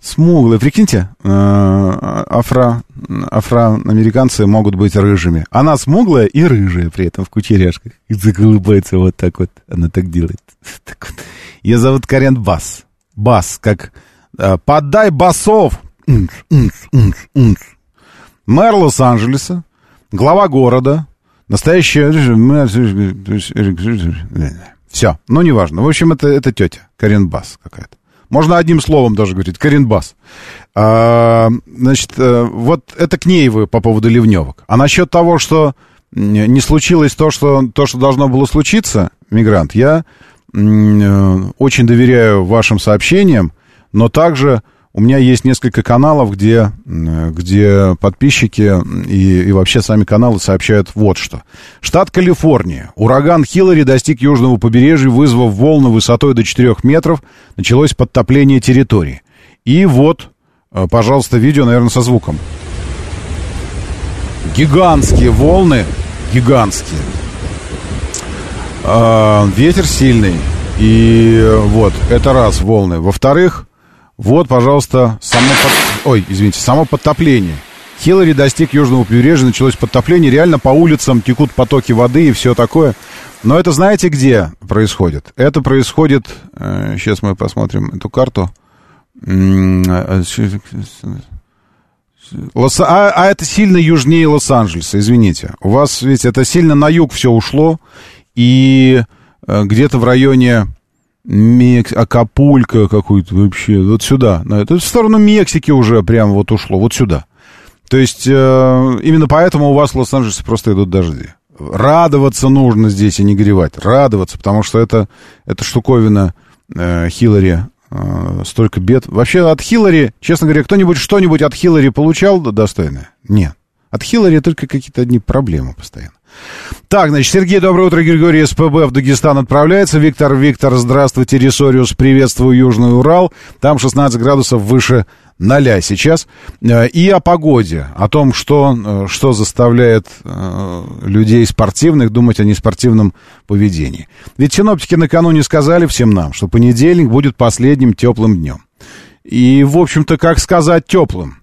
S1: Смуглые, прикиньте, э, афро, афроамериканцы могут быть рыжими. Она смуглая и рыжая при этом в кучеряшках. И заколыбается вот так вот. Она так делает. Так вот. Ее зовут Карен Бас. Бас, как «Подай басов!» Мэр Лос-Анджелеса, глава города, Настоящая... Все, ну, неважно. В общем, это, это тетя, Каренбас какая-то. Можно одним словом даже говорить, Каренбас. А, значит, э, вот это к ней вы по поводу ливневок. А насчет того, что не случилось то, что, то, что должно было случиться, мигрант, я э, очень доверяю вашим сообщениям, но также у меня есть несколько каналов, где, где подписчики и, и вообще сами каналы сообщают вот что. Штат Калифорния. Ураган Хиллари достиг южного побережья, вызвав волны высотой до 4 метров. Началось подтопление территории. И вот, э, пожалуйста, видео, наверное, со звуком. Гигантские волны, гигантские. А, ветер сильный. И вот, это раз волны. Во-вторых, вот, пожалуйста, само... Под... Ой, извините, само подтопление. Хиллари достиг южного побережья, началось подтопление. Реально по улицам текут потоки воды и все такое. Но это знаете, где происходит? Это происходит... Э, сейчас мы посмотрим эту карту. Лос... А, а это сильно южнее Лос-Анджелеса, извините. У вас ведь это сильно на юг все ушло. И э, где-то в районе Мекс... Акапулько какую-то вообще, вот сюда. Это в сторону Мексики уже прям вот ушло, вот сюда. То есть э, именно поэтому у вас в Лос-Анджелесе просто идут дожди. Радоваться нужно здесь, а не горевать. Радоваться, потому что это, это штуковина э, Хиллари э, столько бед. Вообще от Хиллари, честно говоря, кто-нибудь что-нибудь от Хиллари получал достойное? Нет. От Хиллари только какие-то одни проблемы постоянно. Так, значит, Сергей, доброе утро, Григорий СПБ в Дагестан отправляется. Виктор, Виктор, здравствуйте, Ресориус, приветствую Южный Урал. Там 16 градусов выше ноля сейчас. Э, и о погоде, о том, что, э, что заставляет э, людей спортивных думать о неспортивном поведении. Ведь синоптики накануне сказали всем нам, что понедельник будет последним теплым днем. И, в общем-то, как сказать теплым?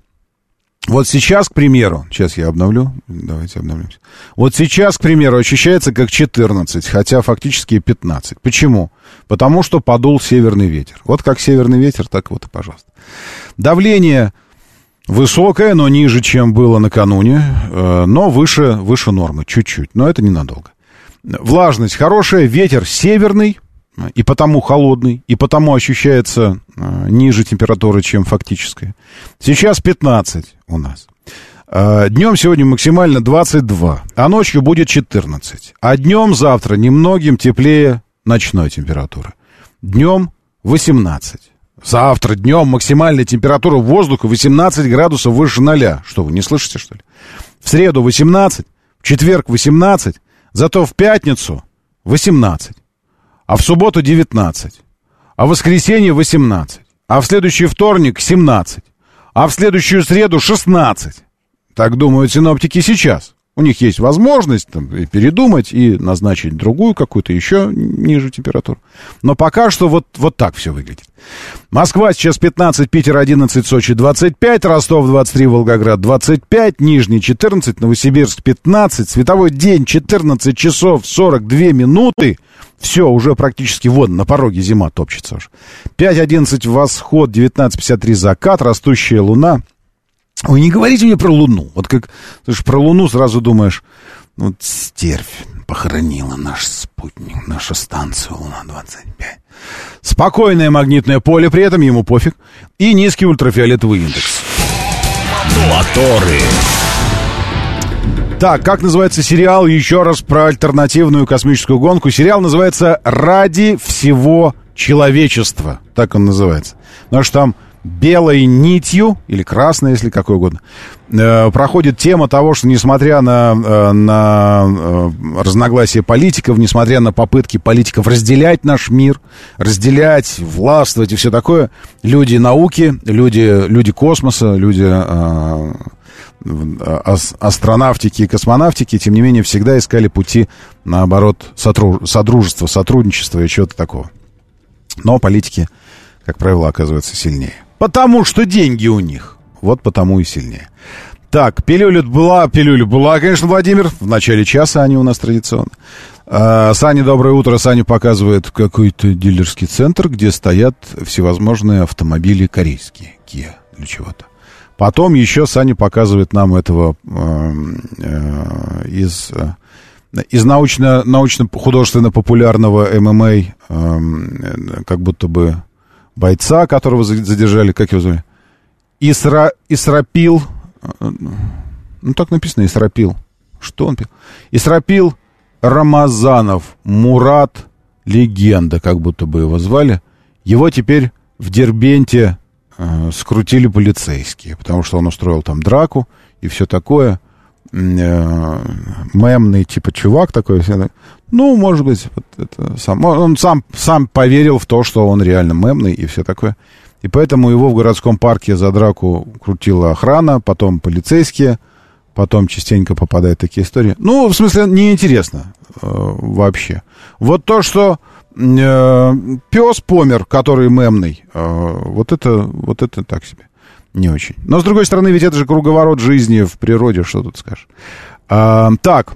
S1: Вот сейчас, к примеру, сейчас я обновлю, давайте обновлюсь. Вот сейчас, к примеру, ощущается как 14, хотя фактически 15. Почему? Потому что подул северный ветер. Вот как северный ветер, так вот и пожалуйста. Давление высокое, но ниже, чем было накануне, э, но выше, выше нормы, чуть-чуть, но это ненадолго. Влажность хорошая, ветер северный, и потому холодный, и потому ощущается э, ниже температуры, чем фактическая. Сейчас 15 у нас. Э, днем сегодня максимально 22, а ночью будет 14. А днем завтра немногим теплее ночной температуры. Днем 18. Завтра днем максимальная температура воздуха 18 градусов выше ноля. Что, вы не слышите, что ли? В среду 18, в четверг 18, зато в пятницу 18 а в субботу 19, а в воскресенье 18, а в следующий вторник 17, а в следующую среду 16. Так думают синоптики сейчас. У них есть возможность там, и передумать и назначить другую какую-то еще ниже температуру. Но пока что вот, вот так все выглядит. Москва сейчас 15, Питер 11, Сочи 25, Ростов 23, Волгоград 25, Нижний 14, Новосибирск 15, световой день 14 часов 42 минуты. Все, уже практически вот на пороге зима топчется уже. 5.11 восход, 19.53 закат, растущая луна. Вы не говорите мне про Луну. Вот как ты же про Луну сразу думаешь, вот стервь похоронила наш спутник, наша станция Луна-25. Спокойное магнитное поле, при этом ему пофиг. И низкий ультрафиолетовый индекс.
S3: Моторы.
S1: Так, как называется сериал? Еще раз про альтернативную космическую гонку. Сериал называется «Ради всего человечества». Так он называется. Потому что там белой нитью, или красной, если какой угодно, э, проходит тема того, что несмотря на, э, на э, разногласия политиков, несмотря на попытки политиков разделять наш мир, разделять, властвовать и все такое, люди науки, люди, люди космоса, люди астронавтики и космонавтики, тем не менее, всегда искали пути, наоборот, сотруж... содружества, сотрудничества и чего-то такого. Но политики, как правило, оказываются сильнее. Потому что деньги у них. Вот потому и сильнее. Так, пилюля была, пилюля была, конечно, Владимир. В начале часа они у нас традиционно. А, Саня, доброе утро. Саня показывает какой-то дилерский центр, где стоят всевозможные автомобили корейские. Kia для чего-то. Потом еще Саня показывает нам этого э, э, из... Э, из научно, научно-художественно-популярного ММА, эм, как будто бы бойца, которого задержали, как его звали? Исра, Исрапил, ну так написано, Исрапил. Что он пил? Исрапил Рамазанов, Мурат, легенда, как будто бы его звали. Его теперь в Дербенте э, скрутили полицейские, потому что он устроил там драку и все такое. Э, мемный типа чувак такой. Ну, может быть, вот это сам, он сам, сам поверил в то, что он реально мемный и все такое. И поэтому его в городском парке за драку крутила охрана, потом полицейские, потом частенько попадают такие истории. Ну, в смысле, неинтересно э, вообще. Вот то, что э, пес помер, который мемный, э, вот это, вот это так себе. Не очень. Но, с другой стороны, ведь это же круговорот жизни в природе, что тут скажешь. А, так,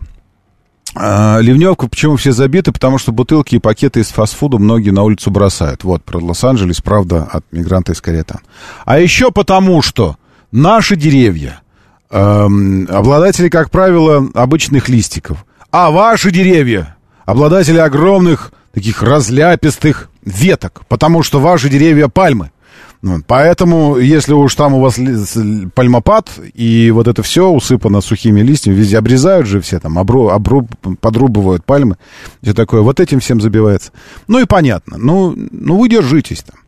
S1: а, Ливневка, почему все забиты? Потому что бутылки и пакеты из фастфуда многие на улицу бросают. Вот, про Лос-Анджелес, правда, от мигранта из Каретан. А еще потому, что наши деревья, эм, обладатели, как правило, обычных листиков, а ваши деревья, обладатели огромных таких разляпистых веток, потому что ваши деревья пальмы. Вот, поэтому, если уж там у вас пальмопад, и вот это все усыпано сухими листьями, везде обрезают же все там, обру, обру, подрубывают пальмы, все такое, вот этим всем забивается. Ну и понятно, ну, ну вы держитесь там.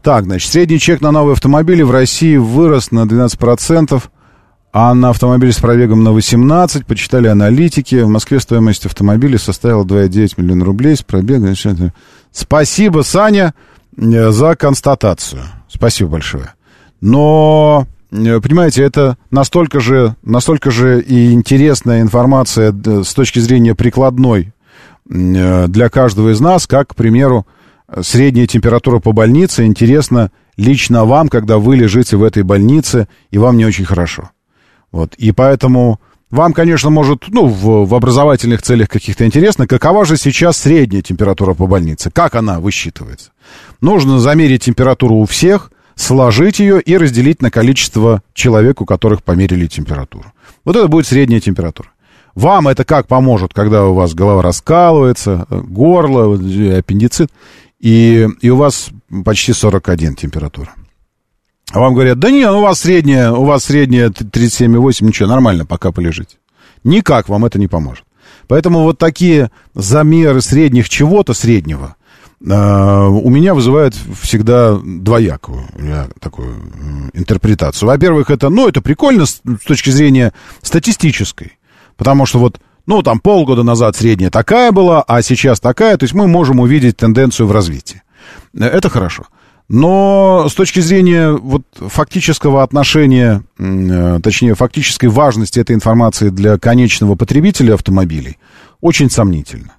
S1: Так, значит, средний чек на новые автомобили в России вырос на 12%, а на автомобиле с пробегом на 18, почитали аналитики. В Москве стоимость автомобиля составила 2,9 миллиона рублей с пробегом. Спасибо, Саня, э, за констатацию. Спасибо большое. Но, э, понимаете, это настолько же, настолько же и интересная информация с точки зрения прикладной э, для каждого из нас, как, к примеру, средняя температура по больнице интересна лично вам, когда вы лежите в этой больнице, и вам не очень хорошо. Вот. И поэтому вам, конечно, может, ну, в, в образовательных целях каких-то интересно, какова же сейчас средняя температура по больнице, как она высчитывается. Нужно замерить температуру у всех, сложить ее и разделить на количество человек, у которых померили температуру. Вот это будет средняя температура. Вам это как поможет, когда у вас голова раскалывается, горло, аппендицит, и, и у вас почти 41 температура. А вам говорят, да нет, ну, у вас средняя, у вас средняя 37,8, ничего, нормально, пока полежите. Никак вам это не поможет. Поэтому вот такие замеры средних чего-то, среднего, э, у меня вызывают всегда двоякую я, такую интерпретацию. Во-первых, это, ну, это прикольно с, с точки зрения статистической. Потому что вот, ну, там полгода назад средняя такая была, а сейчас такая. То есть мы можем увидеть тенденцию в развитии. Э, это хорошо. Но с точки зрения вот фактического отношения, э, точнее, фактической важности этой информации для конечного потребителя автомобилей, очень сомнительно.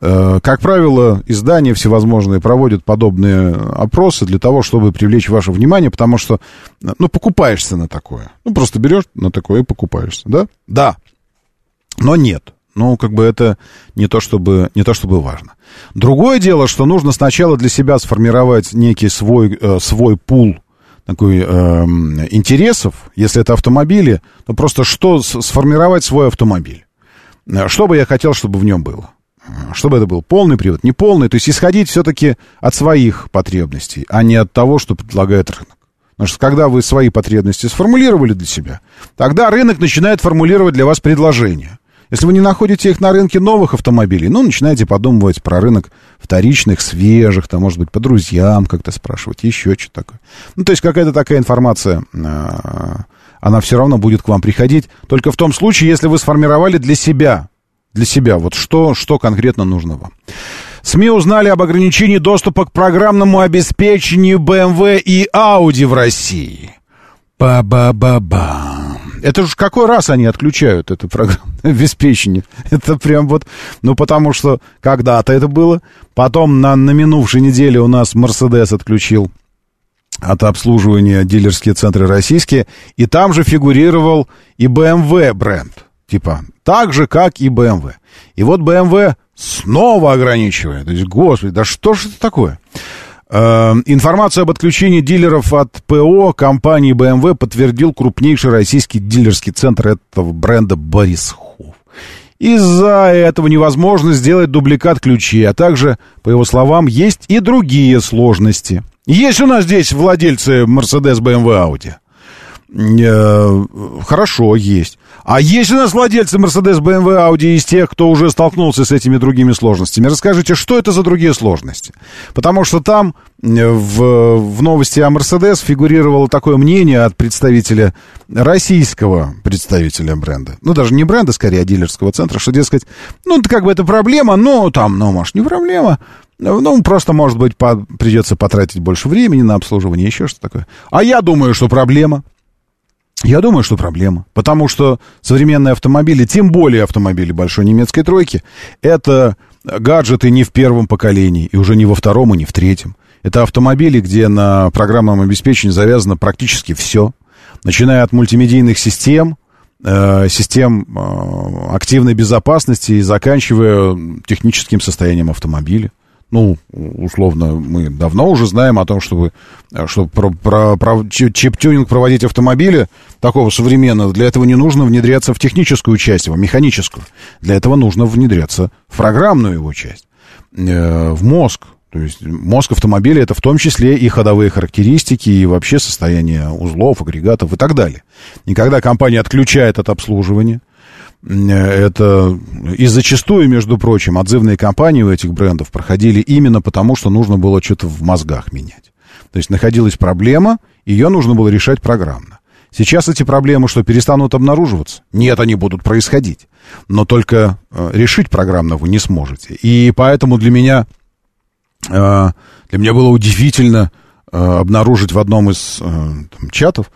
S1: Э, как правило, издания всевозможные проводят подобные опросы для того, чтобы привлечь ваше внимание, потому что, ну, покупаешься на такое. Ну, просто берешь на такое и покупаешься, да? Да. Но нет. Ну, как бы это не то чтобы, не то чтобы важно. Другое дело, что нужно сначала для себя сформировать некий свой, э, свой пул такой э, интересов, если это автомобили, то просто что сформировать свой автомобиль. Э, что бы я хотел, чтобы в нем было? Э, чтобы это был полный привод, не полный. То есть исходить все-таки от своих потребностей, а не от того, что предлагает рынок. Потому что когда вы свои потребности сформулировали для себя, тогда рынок начинает формулировать для вас предложения. Если вы не находите их на рынке новых автомобилей, ну, начинаете подумывать про рынок вторичных, свежих, там, может быть, по друзьям как-то спрашивать, еще что-то такое. Ну, то есть какая-то такая информация, а, она все равно будет к вам приходить, только в том случае, если вы сформировали для себя, для себя, вот что, что конкретно нужно вам. СМИ узнали об ограничении доступа к программному обеспечению BMW и Audi в России. Ба-ба-ба-ба. Это же какой раз они отключают это программное обеспечение? Это прям вот, ну потому что когда-то это было. Потом на, на минувшей неделе у нас Мерседес отключил от обслуживания дилерские центры российские. И там же фигурировал и BMW бренд. Типа, так же, как и BMW. И вот BMW снова ограничивает. То есть, господи, да что же это такое? Эм, информацию об отключении дилеров от ПО компании BMW подтвердил крупнейший российский дилерский центр этого бренда Борисхов. Из-за этого невозможно сделать дубликат ключей, а также, по его словам, есть и другие сложности. Есть у нас здесь владельцы Mercedes, BMW, Audi? Э, хорошо, есть. А есть у нас владельцы Mercedes, BMW, Audi из тех, кто уже столкнулся с этими другими сложностями? Расскажите, что это за другие сложности? Потому что там в, в новости о Mercedes фигурировало такое мнение от представителя российского представителя бренда. Ну, даже не бренда, скорее, а дилерского центра, что, дескать, ну, как бы это проблема, но там, ну, может, не проблема. Ну, просто, может быть, по, придется потратить больше времени на обслуживание, еще что такое. А я думаю, что проблема. Я думаю, что проблема. Потому что современные автомобили, тем более автомобили большой немецкой тройки, это гаджеты не в первом поколении, и уже не во втором, и не в третьем. Это автомобили, где на программном обеспечении завязано практически все. Начиная от мультимедийных систем, э, систем э, активной безопасности и заканчивая техническим состоянием автомобиля ну, условно, мы давно уже знаем о том, чтобы, чтобы про, про, про чип-тюнинг проводить автомобили такого современного, для этого не нужно внедряться в техническую часть его, механическую. Для этого нужно внедряться в программную его часть, э, в мозг. То есть мозг автомобиля это в том числе и ходовые характеристики, и вообще состояние узлов, агрегатов и так далее. И когда компания отключает от обслуживания, это и зачастую, между прочим, отзывные кампании у этих брендов проходили именно потому, что нужно было что-то в мозгах менять. То есть находилась проблема, ее нужно было решать программно. Сейчас эти проблемы что, перестанут обнаруживаться? Нет, они будут происходить. Но только э, решить программно вы не сможете. И поэтому для меня, э, для меня было удивительно э, обнаружить в одном из э, там, чатов,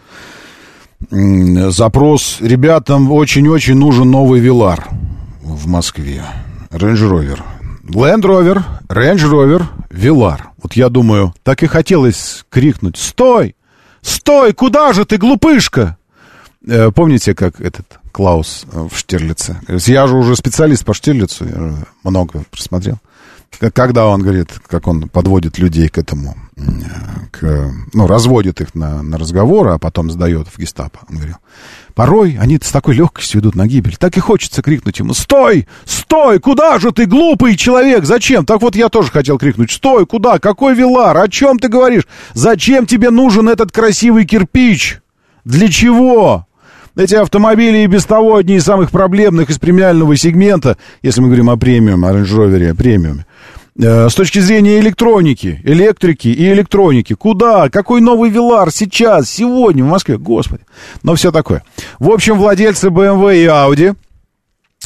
S1: запрос. Ребятам очень-очень нужен новый Вилар в Москве. Range Rover. Land Rover, Range Rover, Вилар. Вот я думаю, так и хотелось крикнуть «Стой! Стой! Куда же ты, глупышка?» э, Помните, как этот Клаус э, в Штирлице? Я же уже специалист по Штирлицу, много просмотрел когда он говорит, как он подводит людей к этому, к, ну, разводит их на, на разговор, а потом сдает в гестапо, он говорил, порой они с такой легкостью идут на гибель, так и хочется крикнуть ему, стой, стой, куда же ты, глупый человек, зачем? Так вот я тоже хотел крикнуть, стой, куда, какой Вилар, о чем ты говоришь? Зачем тебе нужен этот красивый кирпич? Для чего? Эти автомобили и без того одни из самых проблемных из премиального сегмента, если мы говорим о премиуме, о Range Rover, премиуме. Э, с точки зрения электроники, электрики и электроники. Куда? Какой новый Вилар сейчас, сегодня в Москве? Господи. Но все такое. В общем, владельцы BMW и Audi.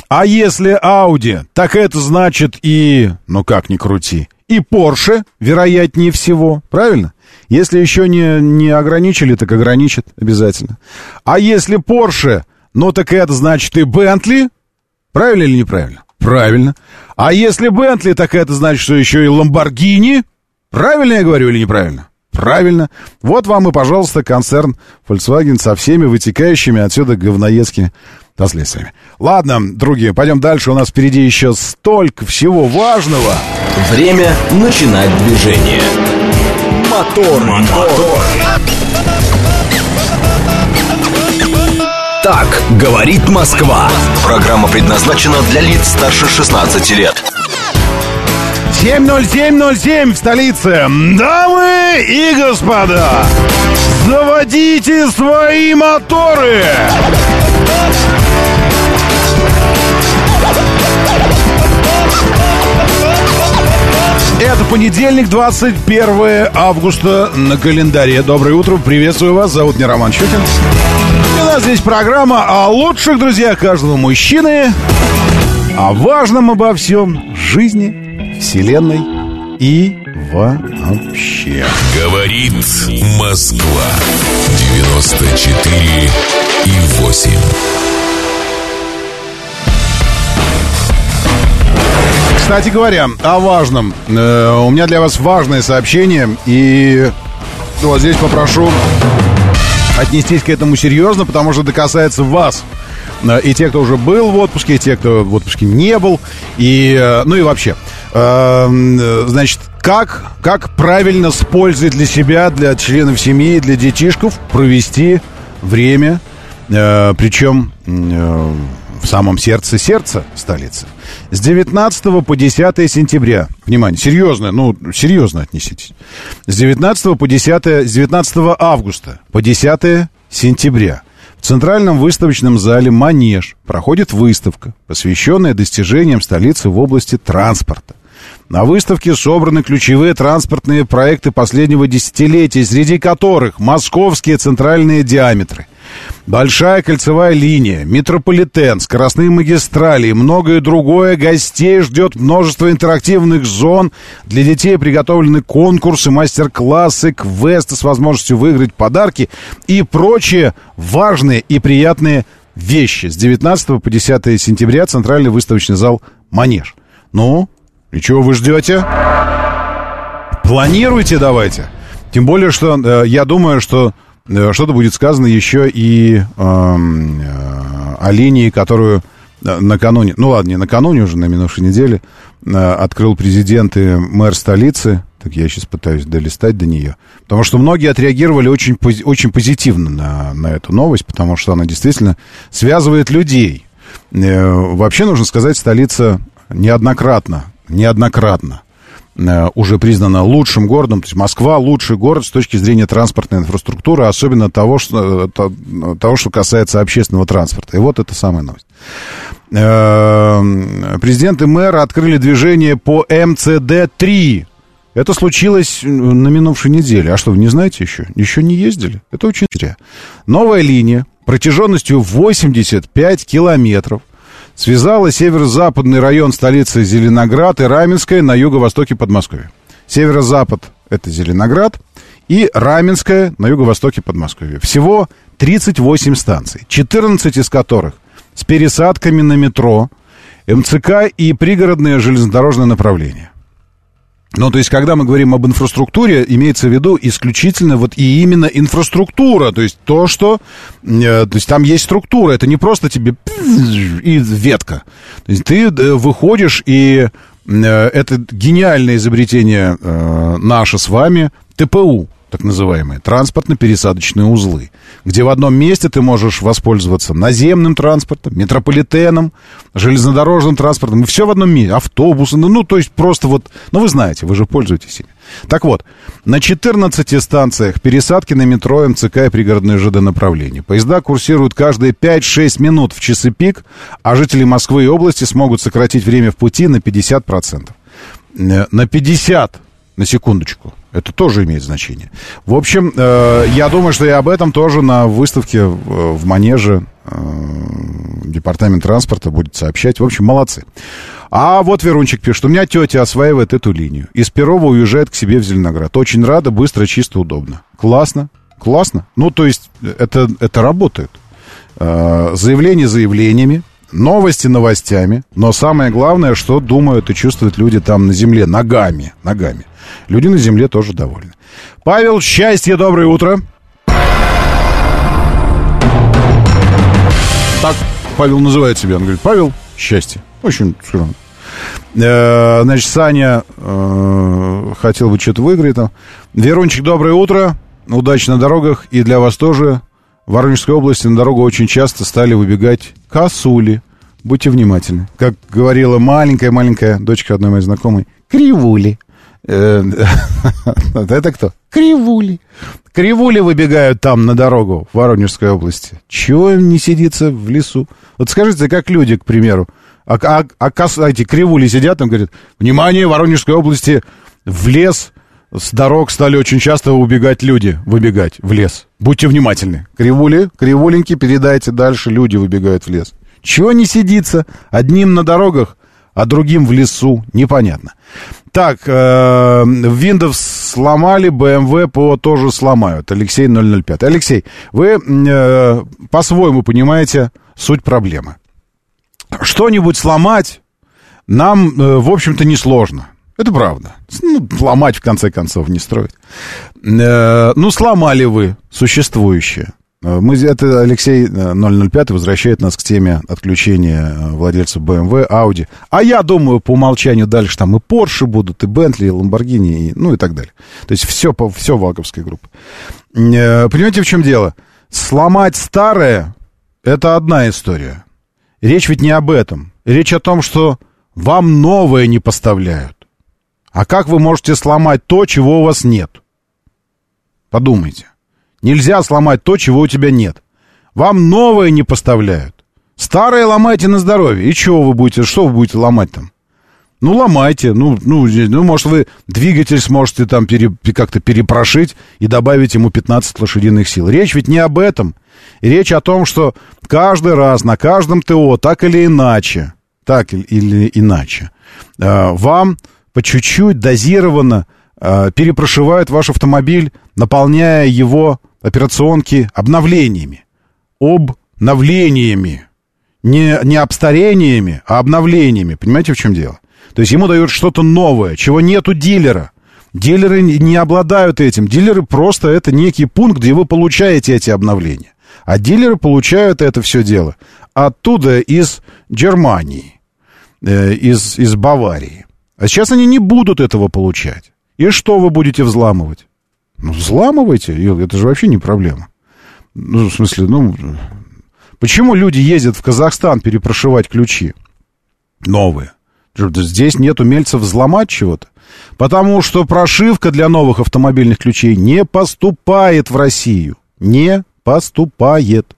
S1: А если Audi, так это значит и, ну как ни крути, и Porsche, вероятнее всего. Правильно? Если еще не, не ограничили, так ограничат обязательно. А если Porsche, ну так это значит и Bentley. Правильно или неправильно? Правильно. А если Бентли, так это значит, что еще и Ламборгини. Правильно я говорю или неправильно? Правильно. Вот вам и, пожалуйста, концерн Volkswagen со всеми вытекающими отсюда говноедскими последствиями. Ладно, другие, пойдем дальше. У нас впереди еще столько всего важного.
S3: Время начинать движение. Мотор, мотор. Так говорит Москва. Программа предназначена для лиц старше 16 лет.
S1: 70707 в столице. Дамы и господа, заводите свои моторы. Это понедельник, 21 августа на календаре. Доброе утро, приветствую вас. Зовут меня Роман Щукин. И у нас здесь программа о лучших друзьях каждого мужчины, о важном обо всем жизни, вселенной и вообще.
S3: Говорит Москва 94 и 8.
S1: Кстати говоря, о важном. Э, у меня для вас важное сообщение. И вот здесь попрошу отнестись к этому серьезно, потому что это касается вас. Э, и те, кто уже был в отпуске, и те, кто в отпуске не был. И, э, ну и вообще. Э, значит, как, как правильно с пользой для себя, для членов семьи, для детишков провести время, причем в самом сердце сердца столицы. С 19 по 10 сентября. Внимание, серьезно, ну, серьезно отнеситесь. С 19 по 10, с 19 августа по 10 сентября в Центральном выставочном зале «Манеж» проходит выставка, посвященная достижениям столицы в области транспорта. На выставке собраны ключевые транспортные проекты последнего десятилетия, среди которых московские центральные диаметры, большая кольцевая линия, метрополитен, скоростные магистрали и многое другое. Гостей ждет множество интерактивных зон. Для детей приготовлены конкурсы, мастер-классы, квесты с возможностью выиграть подарки и прочие важные и приятные вещи. С 19 по 10 сентября Центральный выставочный зал «Манеж». Ну, и чего вы ждете? Планируйте давайте. Тем более, что э, я думаю, что что-то будет сказано еще и э, э, о линии, которую э, накануне, ну ладно, не накануне уже, на минувшей неделе, э, открыл президент и мэр столицы. Так я сейчас пытаюсь долистать до нее. Потому что многие отреагировали очень, очень позитивно на, на эту новость, потому что она действительно связывает людей. Э, вообще, нужно сказать, столица неоднократно неоднократно э, уже признана лучшим городом, то есть Москва лучший город с точки зрения транспортной инфраструктуры, особенно того, что, э, то, того, что касается общественного транспорта. И вот это самая новость. Э, Президент и мэр открыли движение по МЦД-3. Это случилось на минувшей неделе. А что, вы не знаете еще? Еще не ездили? Это очень зря. Новая линия протяженностью 85 километров связала северо-западный район столицы Зеленоград и Раменское на юго-востоке Подмосковья. Северо-запад — это Зеленоград, и Раменское на юго-востоке Подмосковья. Всего 38 станций, 14 из которых с пересадками на метро, МЦК и пригородное железнодорожное направление. Ну, то есть, когда мы говорим об инфраструктуре, имеется в виду исключительно вот и именно инфраструктура, то есть то, что... Э, то есть там есть структура, это не просто тебе и ветка. То есть ты э, выходишь, и э, это гениальное изобретение наше с вами, ТПУ, так называемые, транспортно-пересадочные узлы, где в одном месте ты можешь воспользоваться наземным транспортом, метрополитеном, железнодорожным транспортом, и все в одном месте, автобусы, ну, ну, то есть просто вот, ну, вы знаете, вы же пользуетесь ими. Так вот, на 14 станциях пересадки на метро, МЦК и пригородные ЖД направления. Поезда курсируют каждые 5-6 минут в часы пик, а жители Москвы и области смогут сократить время в пути на 50%. Э, На 50, на секундочку. Это тоже имеет значение. В общем, э, я думаю, что и об этом тоже на выставке э, в Манеже э, департамент транспорта будет сообщать. В общем, молодцы. А вот Верунчик пишет, у меня тетя осваивает эту линию. Из Перова уезжает к себе в Зеленоград. Очень рада, быстро, чисто, удобно. Классно, классно. Ну, то есть, это, это работает. Э, Заявления заявлениями, новости новостями, но самое главное, что думают и чувствуют люди там на земле, ногами, ногами. Люди на земле тоже довольны. Павел, счастье, доброе утро. Так Павел называет себя. Он говорит, Павел, счастье. Очень скромно. Э, Значит, Саня э, хотел бы что-то выиграть там. Верунчик, доброе утро. Удачи на дорогах. И для вас тоже. В Воронежской области на дорогу очень часто стали выбегать косули. Будьте внимательны. Как говорила маленькая-маленькая дочка одной моей знакомой, кривули. Э, Это кто? Кривули. Кривули выбегают там на дорогу в Воронежской области. Чего им не сидится в лесу? Вот скажите, как люди, к примеру, а, а, а кос- эти кривули сидят там, говорят, внимание, в Воронежской области в лес с дорог стали очень часто убегать люди, выбегать в лес. Будьте внимательны. Кривули, кривуленьки, передайте дальше, люди выбегают в лес. Чего не сидится? Одним на дорогах, а другим в лесу. Непонятно. Так, э, Windows сломали, BMW ПО тоже сломают. Алексей 005. Алексей, вы э, по-своему понимаете суть проблемы. Что-нибудь сломать нам, э, в общем-то, несложно. Это правда. Ну, ломать, в конце концов, не строить. Э, ну, сломали вы существующее. Э, Мы, это Алексей э, 005 возвращает нас к теме отключения э, владельцев BMW, Audi. А я думаю, по умолчанию дальше там и Porsche будут, и Bentley, и Lamborghini, и, ну и так далее. То есть все, все ваговская группа. Э, Понимаете, в чем дело? Сломать старое – это одна история. Речь ведь не об этом. Речь о том, что вам новое не поставляют. А как вы можете сломать то, чего у вас нет? Подумайте. Нельзя сломать то, чего у тебя нет. Вам новое не поставляют. Старое ломайте на здоровье. И что вы будете, что вы будете ломать там? Ну, ломайте. Ну, ну, ну может, вы двигатель сможете там пере, как-то перепрошить и добавить ему 15 лошадиных сил. Речь ведь не об этом. Речь о том, что каждый раз на каждом ТО, так или иначе, так или иначе, э, вам по чуть-чуть дозированно э, перепрошивают ваш автомобиль, наполняя его операционки обновлениями. Обновлениями. Не, не обстарениями, а обновлениями. Понимаете, в чем дело? То есть ему дают что-то новое, чего нет у дилера. Дилеры не обладают этим. Дилеры просто это некий пункт, где вы получаете эти обновления. А дилеры получают это все дело оттуда из Германии, э, из, из Баварии. А сейчас они не будут этого получать. И что вы будете взламывать? Ну, взламывайте, это же вообще не проблема. Ну, в смысле, ну, почему люди ездят в Казахстан перепрошивать ключи новые? Здесь нет умельцев взломать чего-то. Потому что прошивка для новых автомобильных ключей не поступает в Россию. Не поступает.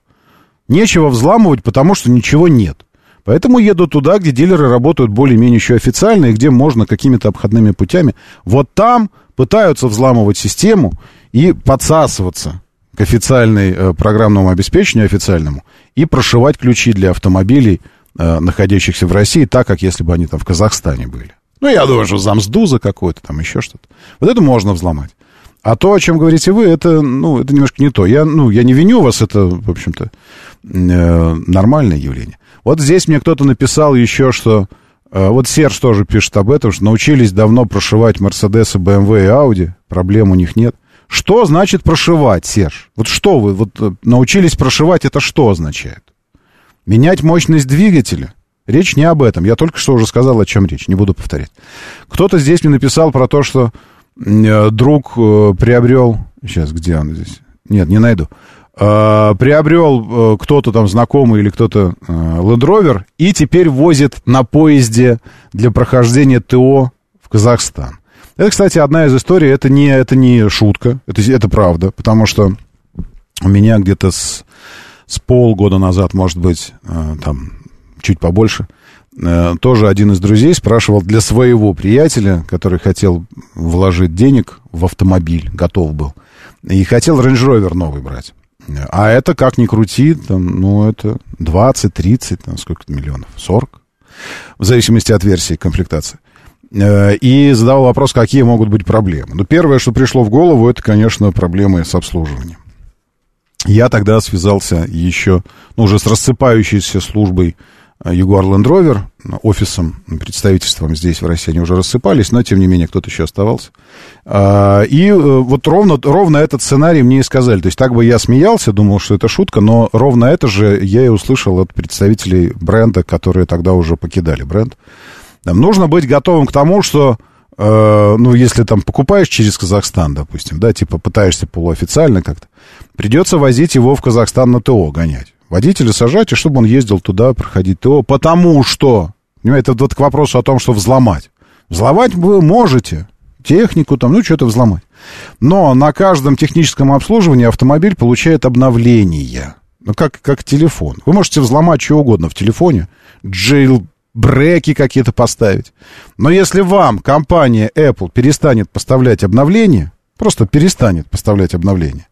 S1: Нечего взламывать, потому что ничего нет. Поэтому еду туда, где дилеры работают более-менее еще официально, и где можно какими-то обходными путями. Вот там пытаются взламывать систему и подсасываться к официальной э, программному обеспечению официальному и прошивать ключи для автомобилей, э, находящихся в России, так, как если бы они там в Казахстане были. Ну, я думаю, что замсдуза какой-то, там еще что-то. Вот это можно взломать. А то, о чем говорите вы, это, ну, это немножко не то. Я, ну, я не виню вас, это, в общем-то, э, нормальное явление. Вот здесь мне кто-то написал еще, что... Э, вот Серж тоже пишет об этом, что научились давно прошивать Мерседесы, БМВ и Ауди. Проблем у них нет. Что значит прошивать, Серж? Вот что вы вот, э, научились прошивать, это что означает? Менять мощность двигателя? Речь не об этом. Я только что уже сказал, о чем речь. Не буду повторять. Кто-то здесь мне написал про то, что э, друг приобрел... Сейчас, где он здесь? Нет, не найду. Э, приобрел э, кто-то там знакомый или кто-то э, Land Rover и теперь возит на поезде для прохождения ТО в Казахстан. Это, кстати, одна из историй, это не, это не шутка, это, это правда, потому что у меня где-то с, с полгода назад, может быть, там, чуть побольше, тоже один из друзей спрашивал для своего приятеля, который хотел вложить денег в автомобиль, готов был, и хотел Range Rover новый брать. А это, как ни крути, там, ну, это 20, 30, там, сколько миллионов? 40? В зависимости от версии комплектации. Э, и задавал вопрос, какие могут быть проблемы. Ну, первое, что пришло в голову, это, конечно, проблемы с обслуживанием. Я тогда связался еще, ну, уже с рассыпающейся службой Jaguar Land Rover, офисом, представительством здесь, в России, они уже рассыпались, но, тем не менее, кто-то еще оставался. А, и э, вот ровно, ровно этот сценарий мне и сказали. То есть так бы я смеялся, думал, что это шутка, но ровно это же я и услышал от представителей бренда, которые тогда уже покидали бренд. Нужно быть готовым к тому, что э, ну, если там покупаешь через Казахстан, допустим, да, типа пытаешься полуофициально как-то, придется возить его в Казахстан на ТО гонять водителя сажать, и чтобы он ездил туда проходить ТО, потому что, понимаете, это вот к вопросу о том, что взломать. Взломать вы можете, технику там, ну, что-то взломать. Но на каждом техническом обслуживании автомобиль получает обновление. Ну, как, как телефон. Вы можете взломать что угодно в телефоне, джейлбреки какие-то поставить. Но если вам компания Apple перестанет поставлять обновления, просто перестанет поставлять обновления,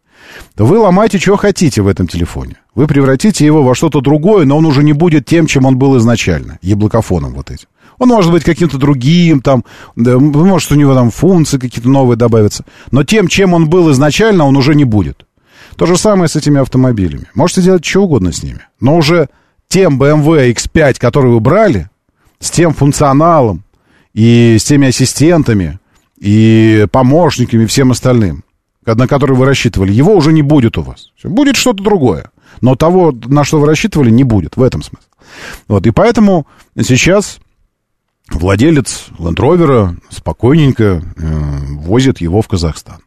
S1: вы ломаете, что хотите в этом телефоне. Вы превратите его во что-то другое, но он уже не будет тем, чем он был изначально, яблокофоном вот этим. Он может быть каким-то другим, там, да, может, у него там функции какие-то новые добавятся. Но тем, чем он был изначально, он уже не будет. То же самое с этими автомобилями. Можете делать что угодно с ними. Но уже тем BMW X5, который вы брали, с тем функционалом и с теми ассистентами и помощниками и всем остальным, на который вы рассчитывали, его уже не будет у вас. Будет что-то другое. Но того, на что вы рассчитывали, не будет. В этом смысл. Вот, и поэтому сейчас владелец Land Rover спокойненько э, возит его в Казахстан.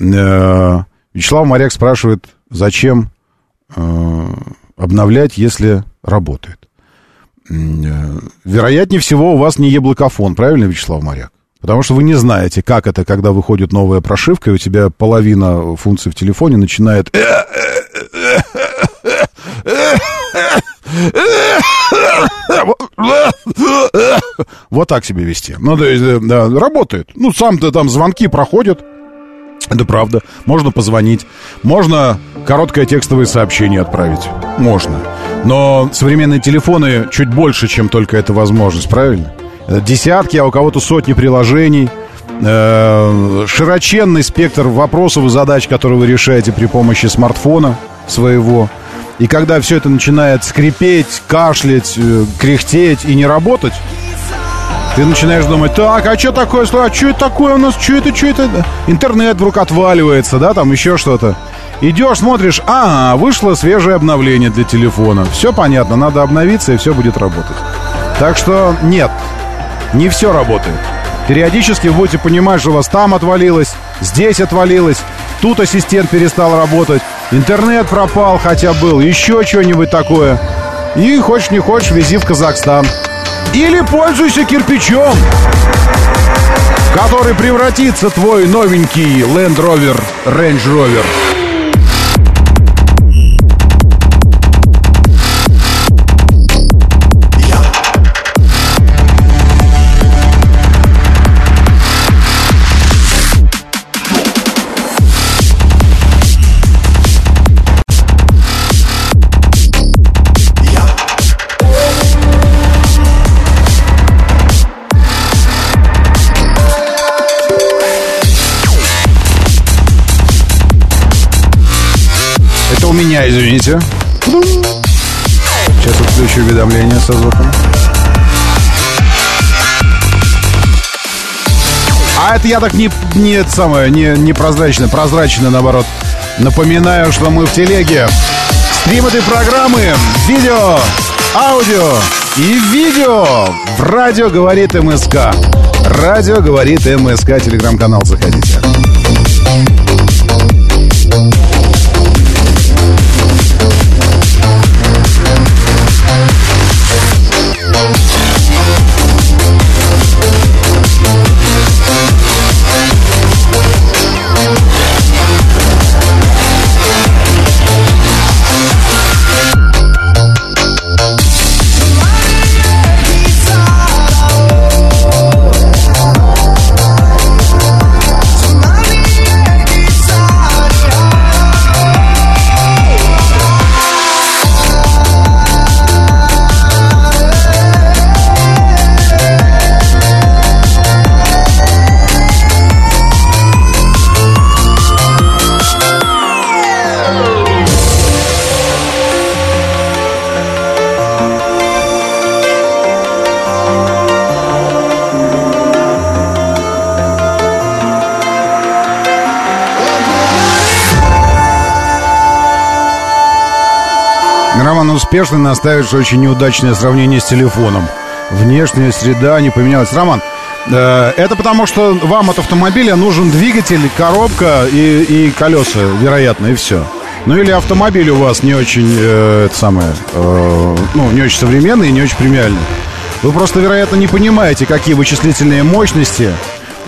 S1: Э, Вячеслав Моряк спрашивает, зачем э, обновлять, если работает. э, вероятнее всего, у вас не яблокофон, правильно, Вячеслав Моряк? Потому что вы не знаете, как это, когда выходит новая прошивка, и у тебя половина функций в телефоне начинает... Вот так себе вести. Ну, то э, да, работает. Ну, сам-то там звонки проходят. Это правда. Можно позвонить. Можно короткое текстовое сообщение отправить. Можно. Но современные телефоны чуть больше, чем только эта возможность, правильно? Это Десятки, а у кого-то сотни приложений. Э, Широченный спектр вопросов и задач, которые вы решаете при помощи смартфона своего. И когда все это начинает скрипеть, кашлять, э, кряхтеть и не работать, ты начинаешь думать, так, а что такое, а что это такое у нас, что это, что это? Интернет вдруг отваливается, да, там еще что-то. Идешь, смотришь, а, вышло свежее обновление для телефона. Все понятно, надо обновиться, и все будет работать. Так что нет, не все работает. Периодически вы будете понимать, что у вас там отвалилось, здесь отвалилось, тут ассистент перестал работать, интернет пропал, хотя был, еще что-нибудь такое. И хочешь не хочешь, вези в Казахстан. Или пользуйся кирпичом, который превратится твой новенький Land Rover Range Rover. Меня, извините. Сейчас отключу уведомление со звуком. А это я так не, не самое, не, не прозрачно, прозрачно наоборот. Напоминаю, что мы в телеге. Стрим этой программы, видео, аудио и видео в радио говорит МСК. Радио говорит МСК, телеграм-канал заходите. Успешно наставит, что очень неудачное сравнение с телефоном. Внешняя среда не поменялась. Роман, э, это потому, что вам от автомобиля нужен двигатель, коробка и, и колеса, вероятно, и все. Ну или автомобиль у вас не очень, э, это самое, э, ну, не очень современный и не очень премиальный. Вы просто, вероятно, не понимаете, какие вычислительные мощности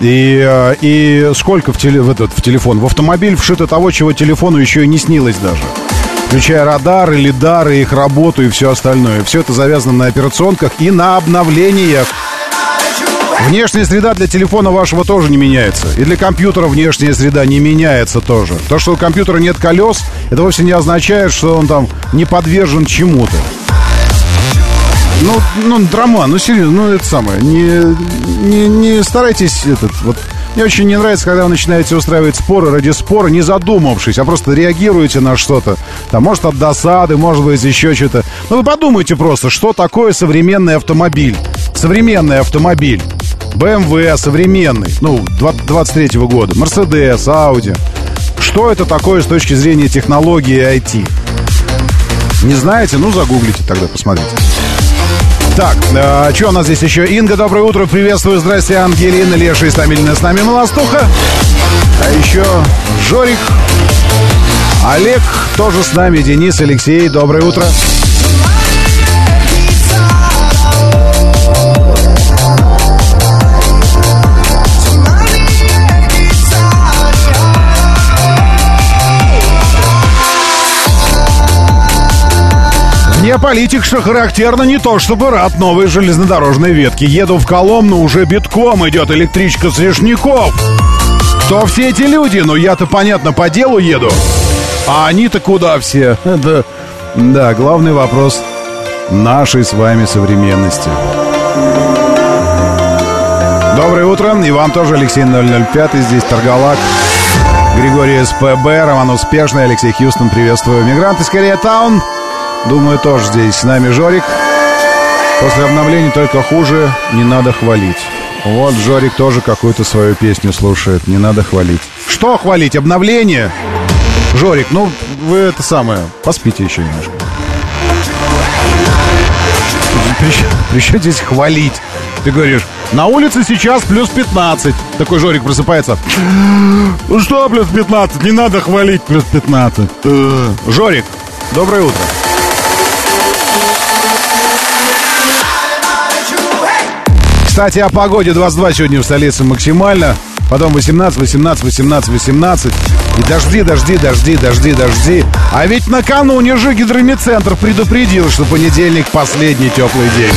S1: и, э, и сколько в, теле, в, этот, в телефон. В автомобиль вшито того, чего телефону еще и не снилось даже. Включая радары, лидары, их работу и все остальное. Все это завязано на операционках и на обновлениях. Внешняя среда для телефона вашего тоже не меняется. И для компьютера внешняя среда не меняется тоже. То, что у компьютера нет колес, это вовсе не означает, что он там не подвержен чему-то. Ну, ну, драма, ну серьезно, ну это самое. Не, не, не старайтесь этот вот. Мне очень не нравится, когда вы начинаете устраивать споры ради спора, не задумавшись, а просто реагируете на что-то. Там, может, от досады, может быть, еще что-то. Ну, вы подумайте просто, что такое современный автомобиль. Современный автомобиль. BMW современный, ну, 23 -го года. Mercedes, Audi. Что это такое с точки зрения технологии IT? Не знаете? Ну, загуглите тогда, посмотрите. Так, э, что у нас здесь еще? Инга, доброе утро, приветствую, здрасте, Ангелина, Леша и стабильная с нами Молостуха. А еще Жорик, Олег тоже с нами, Денис, Алексей, доброе утро. Политик, что характерно, не то чтобы рад новой железнодорожной ветке. Еду в Коломну, уже битком идет электричка с Решников. Кто все эти люди? Ну, я-то, понятно, по делу еду. А они-то куда все? Да, да, главный вопрос нашей с вами современности. Доброе утро, и вам тоже, Алексей 005, здесь Торгалак. Григорий СПБ, Роман Успешный, Алексей Хьюстон, приветствую. Мигранты из Корея Таун, думаю, тоже здесь. С нами Жорик. После обновления только хуже, не надо хвалить. Вот Жорик тоже какую-то свою песню слушает, не надо хвалить. Что хвалить? Обновление? Жорик, ну вы это самое, поспите еще немножко. При, здесь хвалить? Ты говоришь, на улице сейчас плюс 15. Такой Жорик просыпается. Ну что плюс 15? Не надо хвалить плюс 15. Э, Жорик, доброе утро. Кстати, о погоде 22 сегодня в столице максимально. Потом 18, 18, 18, 18. И дожди, дожди, дожди, дожди, дожди. А ведь накануне же гидромедцентр предупредил, что понедельник последний теплый день.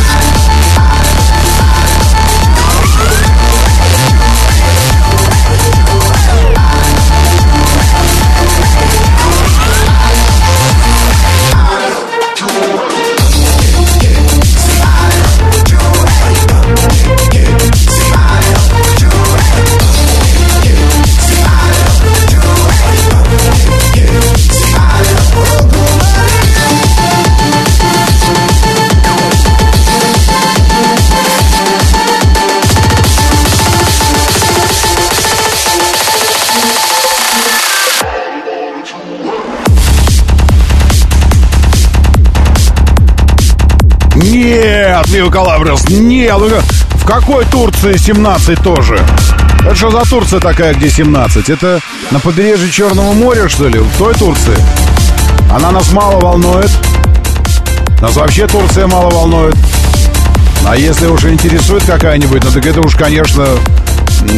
S1: Нет, Вива Калаброс, нет. ну В какой Турции 17 тоже? Это что за Турция такая, где 17? Это на побережье Черного моря, что ли? В той Турции? Она нас мало волнует. Нас вообще Турция мало волнует. А если уж интересует какая-нибудь, ну так это уж, конечно,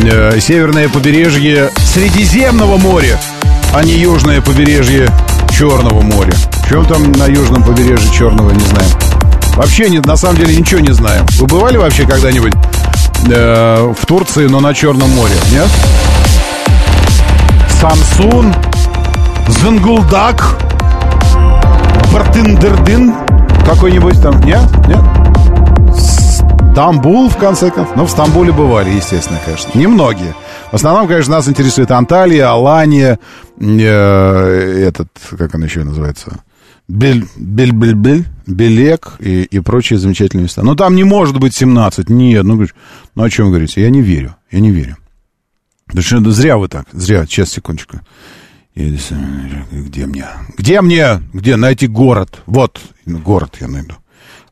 S1: э, северное побережье Средиземного моря, а не южное побережье Черного моря. В чем там на южном побережье Черного, не знаю. Вообще нет, на самом деле ничего не знаем. Вы бывали вообще когда-нибудь э, в Турции, но на Черном море? Нет? Самсун, Зангулдак, Бартындердин какой-нибудь там? Нет? Нет? Стамбул, в конце концов. Ну, в Стамбуле бывали, естественно, конечно. Немногие. В основном, конечно, нас интересует Анталия, Алания, э, этот, как он еще называется? Бель, бель, бель, бель, Белек и, и прочие замечательные места. Но там не может быть 17. Нет, ну, ну о чем вы говорите? Я не верю, я не верю. Потому что зря вы так, зря, сейчас, секундочку. Где мне? Где мне? Где найти город? Вот, город я найду.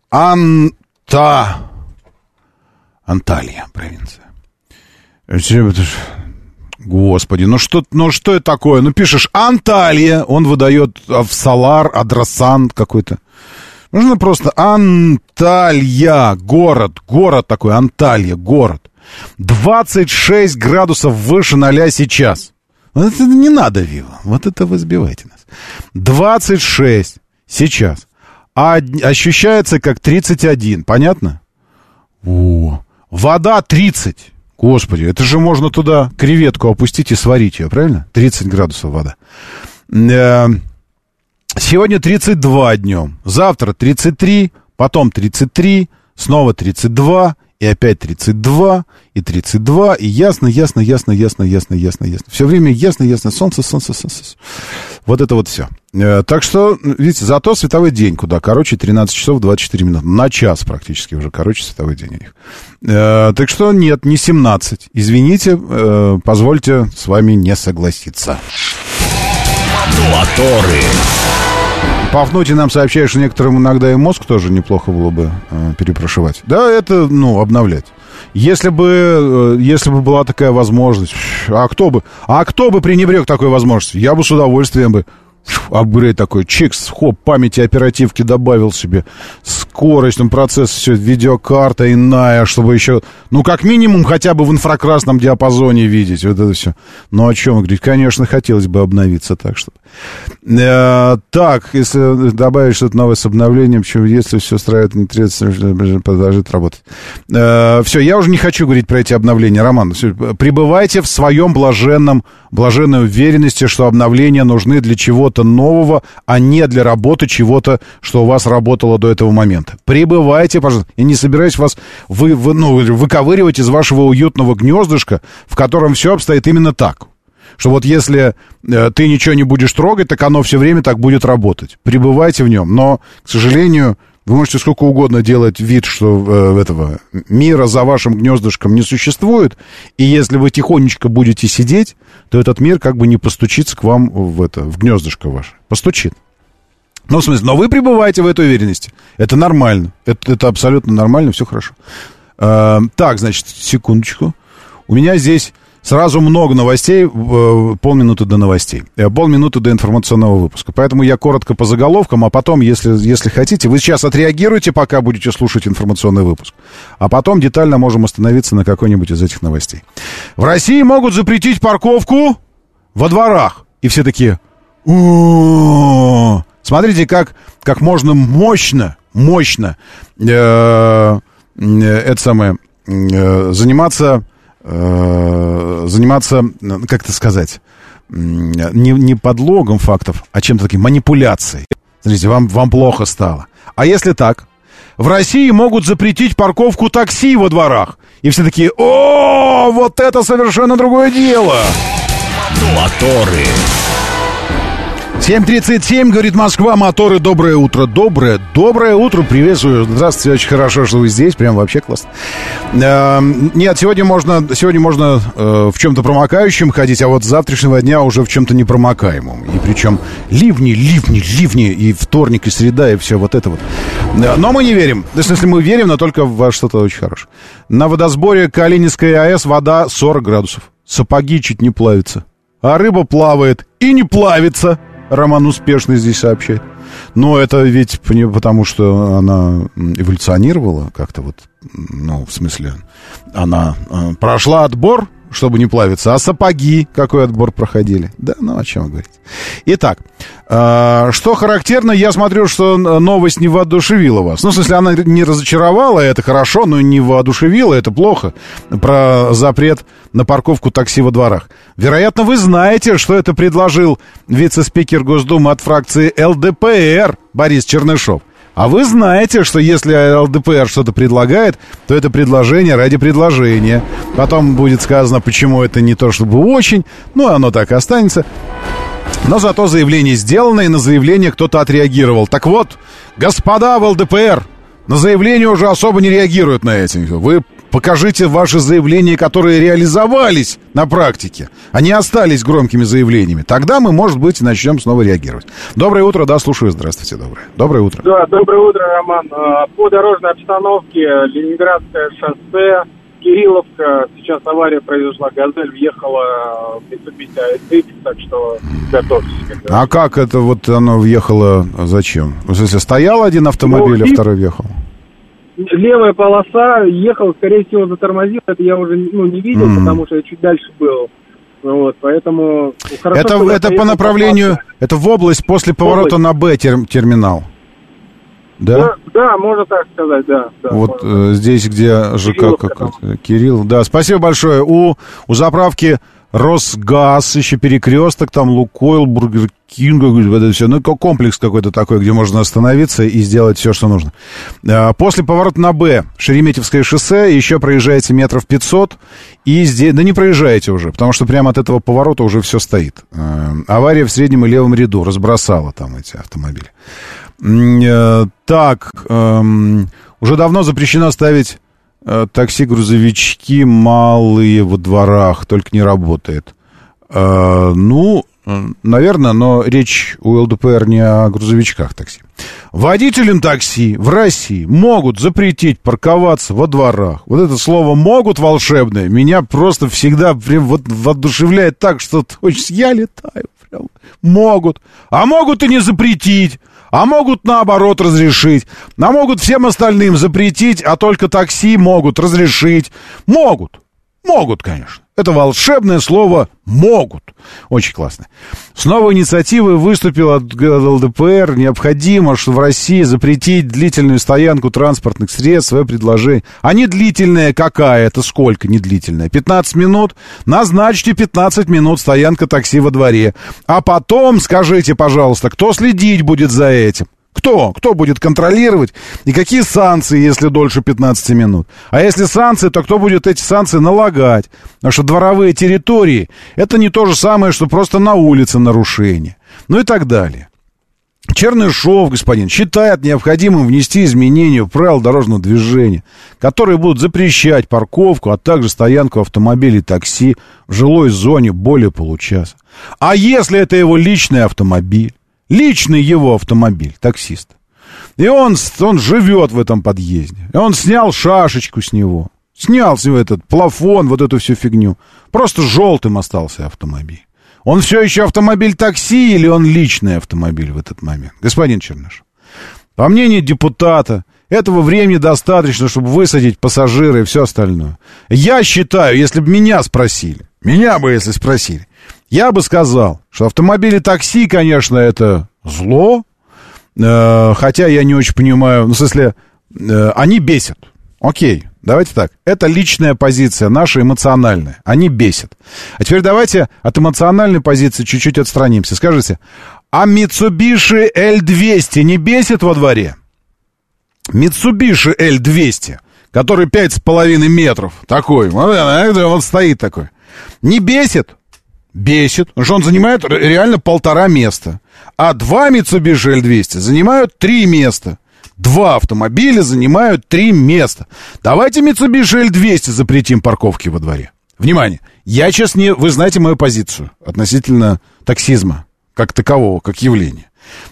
S1: Анта... Анталия, провинция. Господи, ну что, ну что это такое? Ну пишешь Анталия, он выдает в Салар, Адрасан какой-то. Нужно просто Анталья, город, город такой, Анталья, город. 26 градусов выше ноля сейчас. Вот это не надо, Вива, вот это вы сбиваете нас. 26 сейчас. А ощущается как 31, понятно? О, вода 30. Господи, это же можно туда креветку опустить и сварить ее, правильно? 30 градусов вода. Э, сегодня 32 днем, завтра 33, потом 33, снова 32, и опять 32, и 32, и ясно, ясно, ясно, ясно, ясно, ясно, ясно. Все время ясно, ясно, солнце, солнце, солнце. Вот это вот все. Э, так что, видите, зато световой день куда короче, 13 часов 24 минуты. На час практически уже короче световой день у них. Э, так что нет, не 17. Извините, э, позвольте с вами не согласиться.
S3: Моторы.
S1: Пафнутий нам сообщает, что некоторым иногда и мозг тоже неплохо было бы э, перепрошивать. Да, это, ну, обновлять. Если бы, э, если бы была такая возможность, а кто бы, а кто бы пренебрег такой возможностью? Я бы с удовольствием бы апгрейд такой, чикс, хоп, памяти оперативки добавил себе, скорость, там процесс, все, видеокарта иная, чтобы еще, ну, как минимум, хотя бы в инфракрасном диапазоне видеть, вот это все. Ну, о чем говорить? Конечно, хотелось бы обновиться, так что. Э, так, если добавить что-то новое с обновлением, почему если все устраивает, требуется, продолжит работать. Э, все, я уже не хочу говорить про эти обновления, Роман. Все, пребывайте в своем блаженном, блаженной уверенности, что обновления нужны для чего-то нового, а не для работы чего-то, что у вас работало до этого момента. Пребывайте, пожалуйста. Я не собираюсь вас вы, вы, ну, выковыривать из вашего уютного гнездышка, в котором все обстоит именно так. Что вот если э, ты ничего не будешь трогать, так оно все время так будет работать. Пребывайте в нем. Но, к сожалению, вы можете сколько угодно делать вид, что э, этого мира за вашим гнездышком не существует, и если вы тихонечко будете сидеть, то этот мир как бы не постучится к вам в это, в гнездышко ваше. Постучит. Ну, в смысле, но вы пребываете в этой уверенности. Это нормально. Это, это абсолютно нормально, все хорошо. Э, так, значит, секундочку. У меня здесь Сразу много новостей, э, полминуты до новостей, э, полминуты до информационного выпуска. Поэтому я коротко по заголовкам, а потом, если, если хотите, вы сейчас отреагируете, пока будете слушать информационный выпуск. А потом детально можем остановиться на какой-нибудь из этих новостей. В России могут запретить парковку во дворах. И все такие... Смотрите, как, как можно мощно, мощно э, это самое, заниматься э, заниматься, как это сказать, не, не подлогом фактов, а чем-то таким, манипуляцией. Смотрите, вам, вам плохо стало. А если так? В России могут запретить парковку такси во дворах. И все такие, о, вот это совершенно другое дело.
S3: Моторы.
S1: 7.37, говорит Москва, моторы, доброе утро, доброе, доброе утро, приветствую, здравствуйте, очень хорошо, что вы здесь, прям вообще классно. Э, нет, сегодня можно, сегодня можно э, в чем-то промокающем ходить, а вот с завтрашнего дня уже в чем-то непромокаемом, и причем ливни, ливни, ливни, и вторник, и среда, и все вот это вот. Э, но мы не верим, в смысле мы верим, но только во что-то очень хорошее. На водосборе Калининской АЭС вода 40 градусов, сапоги чуть не плавятся, а рыба плавает и не плавится. Роман успешно здесь сообщает. Но это ведь потому, что она эволюционировала как-то вот, ну, в смысле, она э, прошла отбор, чтобы не плавиться, а сапоги какой отбор проходили. Да, ну о чем говорить. Итак, э, что характерно, я смотрю, что новость не воодушевила вас. Ну, в смысле, она не разочаровала, это хорошо, но не воодушевила, это плохо. Про запрет на парковку такси во дворах. Вероятно, вы знаете, что это предложил вице-спикер Госдумы от фракции ЛДПР Борис Чернышов. А вы знаете, что если ЛДПР что-то предлагает, то это предложение ради предложения. Потом будет сказано, почему это не то чтобы очень, ну, оно так и останется. Но зато заявление сделано, и на заявление кто-то отреагировал. Так вот, господа в ЛДПР, на заявление уже особо не реагируют на эти. Вы покажите ваши заявления, которые реализовались на практике, а не остались громкими заявлениями. Тогда мы, может быть, начнем снова реагировать. Доброе утро, да, слушаю. Здравствуйте, доброе. Доброе утро.
S6: Да, доброе утро, Роман. А, по дорожной обстановке Ленинградское шоссе, Кирилловка. Сейчас авария произошла, «Газель» въехала в Mitsubishi ASX, так что готовьтесь.
S1: А как это вот оно въехало, зачем? В смысле, стоял один автомобиль,
S6: Ну,
S1: а второй въехал?
S6: Левая полоса, ехал, скорее всего, затормозил. Это я уже ну, не видел,
S1: Мгм.
S6: потому что я чуть дальше был. Вот, поэтому... ну, хорошо,
S1: это, это по направлению,
S6: попался.
S1: это в область после поворота
S6: область.
S1: на Б тер- терминал. Да?
S6: Да, да, можно так сказать, да. да
S1: вот э, здесь, где ЖК
S6: Кирилловка
S1: какой-то. Кирилл, да, спасибо большое. У, у заправки Росгаз, еще перекресток, там Лукойл, Burger King, вот это все. Ну, ко- комплекс какой-то такой, где можно остановиться и сделать все, что нужно. А, После поворота на Б, Шереметьевское шоссе, еще проезжаете метров 500, и здесь, да не проезжаете уже, потому что прямо от этого поворота уже все стоит. А, Авария в среднем и левом ряду разбросала там эти автомобили. Э, Так, эм, уже давно запрещено ставить такси-грузовички малые во дворах, только не работает. Э, ну, э, наверное, но речь у ЛДПР не о грузовичках такси. Водителям такси в России могут запретить парковаться во дворах. Вот это слово «могут» волшебное меня просто всегда прям вот воодушевляет так, что я летаю. Могут. А могут и не запретить. А могут наоборот разрешить. А могут всем остальным запретить, а только такси могут разрешить. Могут. Могут, конечно. Это волшебное слово «могут». Очень классно. С новой инициативой выступил от ЛДПР. Необходимо, что в России запретить длительную стоянку транспортных средств. Свое предложение. А не длительная какая? Это сколько не длительная? 15 минут? Назначьте 15 минут стоянка такси во дворе. А потом скажите, пожалуйста, кто следить будет за этим? Кто? Кто будет контролировать? И какие санкции, если дольше 15 минут? А если санкции, то кто будет эти санкции налагать? Потому что дворовые территории — это не то же самое, что просто на улице нарушение. Ну и так далее. Чернышов, господин, считает необходимым внести изменения в правила дорожного движения, которые будут запрещать парковку, а также стоянку автомобилей и такси в жилой зоне более получаса. А если это его личный автомобиль? Личный его автомобиль, таксист. И он, он живет в этом подъезде. И он снял шашечку с него. Снял с него этот плафон, вот эту всю фигню. Просто желтым остался автомобиль. Он все еще автомобиль такси или он личный автомобиль в этот момент? Господин Черныш, по мнению депутата, этого времени достаточно, чтобы высадить пассажира и все остальное. Я считаю, если бы меня спросили, меня бы если спросили, я бы сказал, что автомобили такси, конечно, это зло, э, хотя я не очень понимаю, ну, в смысле, э, они бесят. Окей, давайте так. Это личная позиция, наша эмоциональная. Они бесят. А теперь давайте от эмоциональной позиции чуть-чуть отстранимся. Скажите, а Mitsubishi L200 не бесит во дворе? Mitsubishi L200, который 5,5 метров, такой, вот, он стоит такой. Не бесит? Бесит, что он занимает реально полтора места. А два Mitsubishi L200 занимают три места. Два автомобиля занимают три места. Давайте Mitsubishi L200 запретим парковки во дворе. Внимание, я сейчас не... Вы знаете мою позицию относительно таксизма как такового, как явления.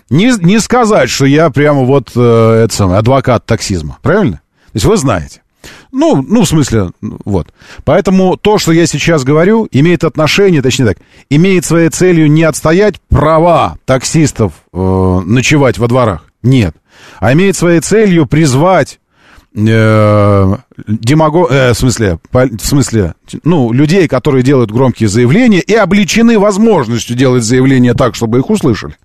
S1: Не, не сказать, что я прямо вот э, это самое, адвокат таксизма. Правильно? То есть вы знаете. Ну, ну, в смысле, вот. Поэтому то, что я сейчас говорю, имеет отношение, точнее так, имеет своей целью не отстоять права таксистов э, ночевать во дворах. Нет. А имеет своей целью призвать э, демаго... э, в смысле, по, в смысле, ну, людей, которые делают громкие заявления и обличены возможностью делать заявления так, чтобы их услышали.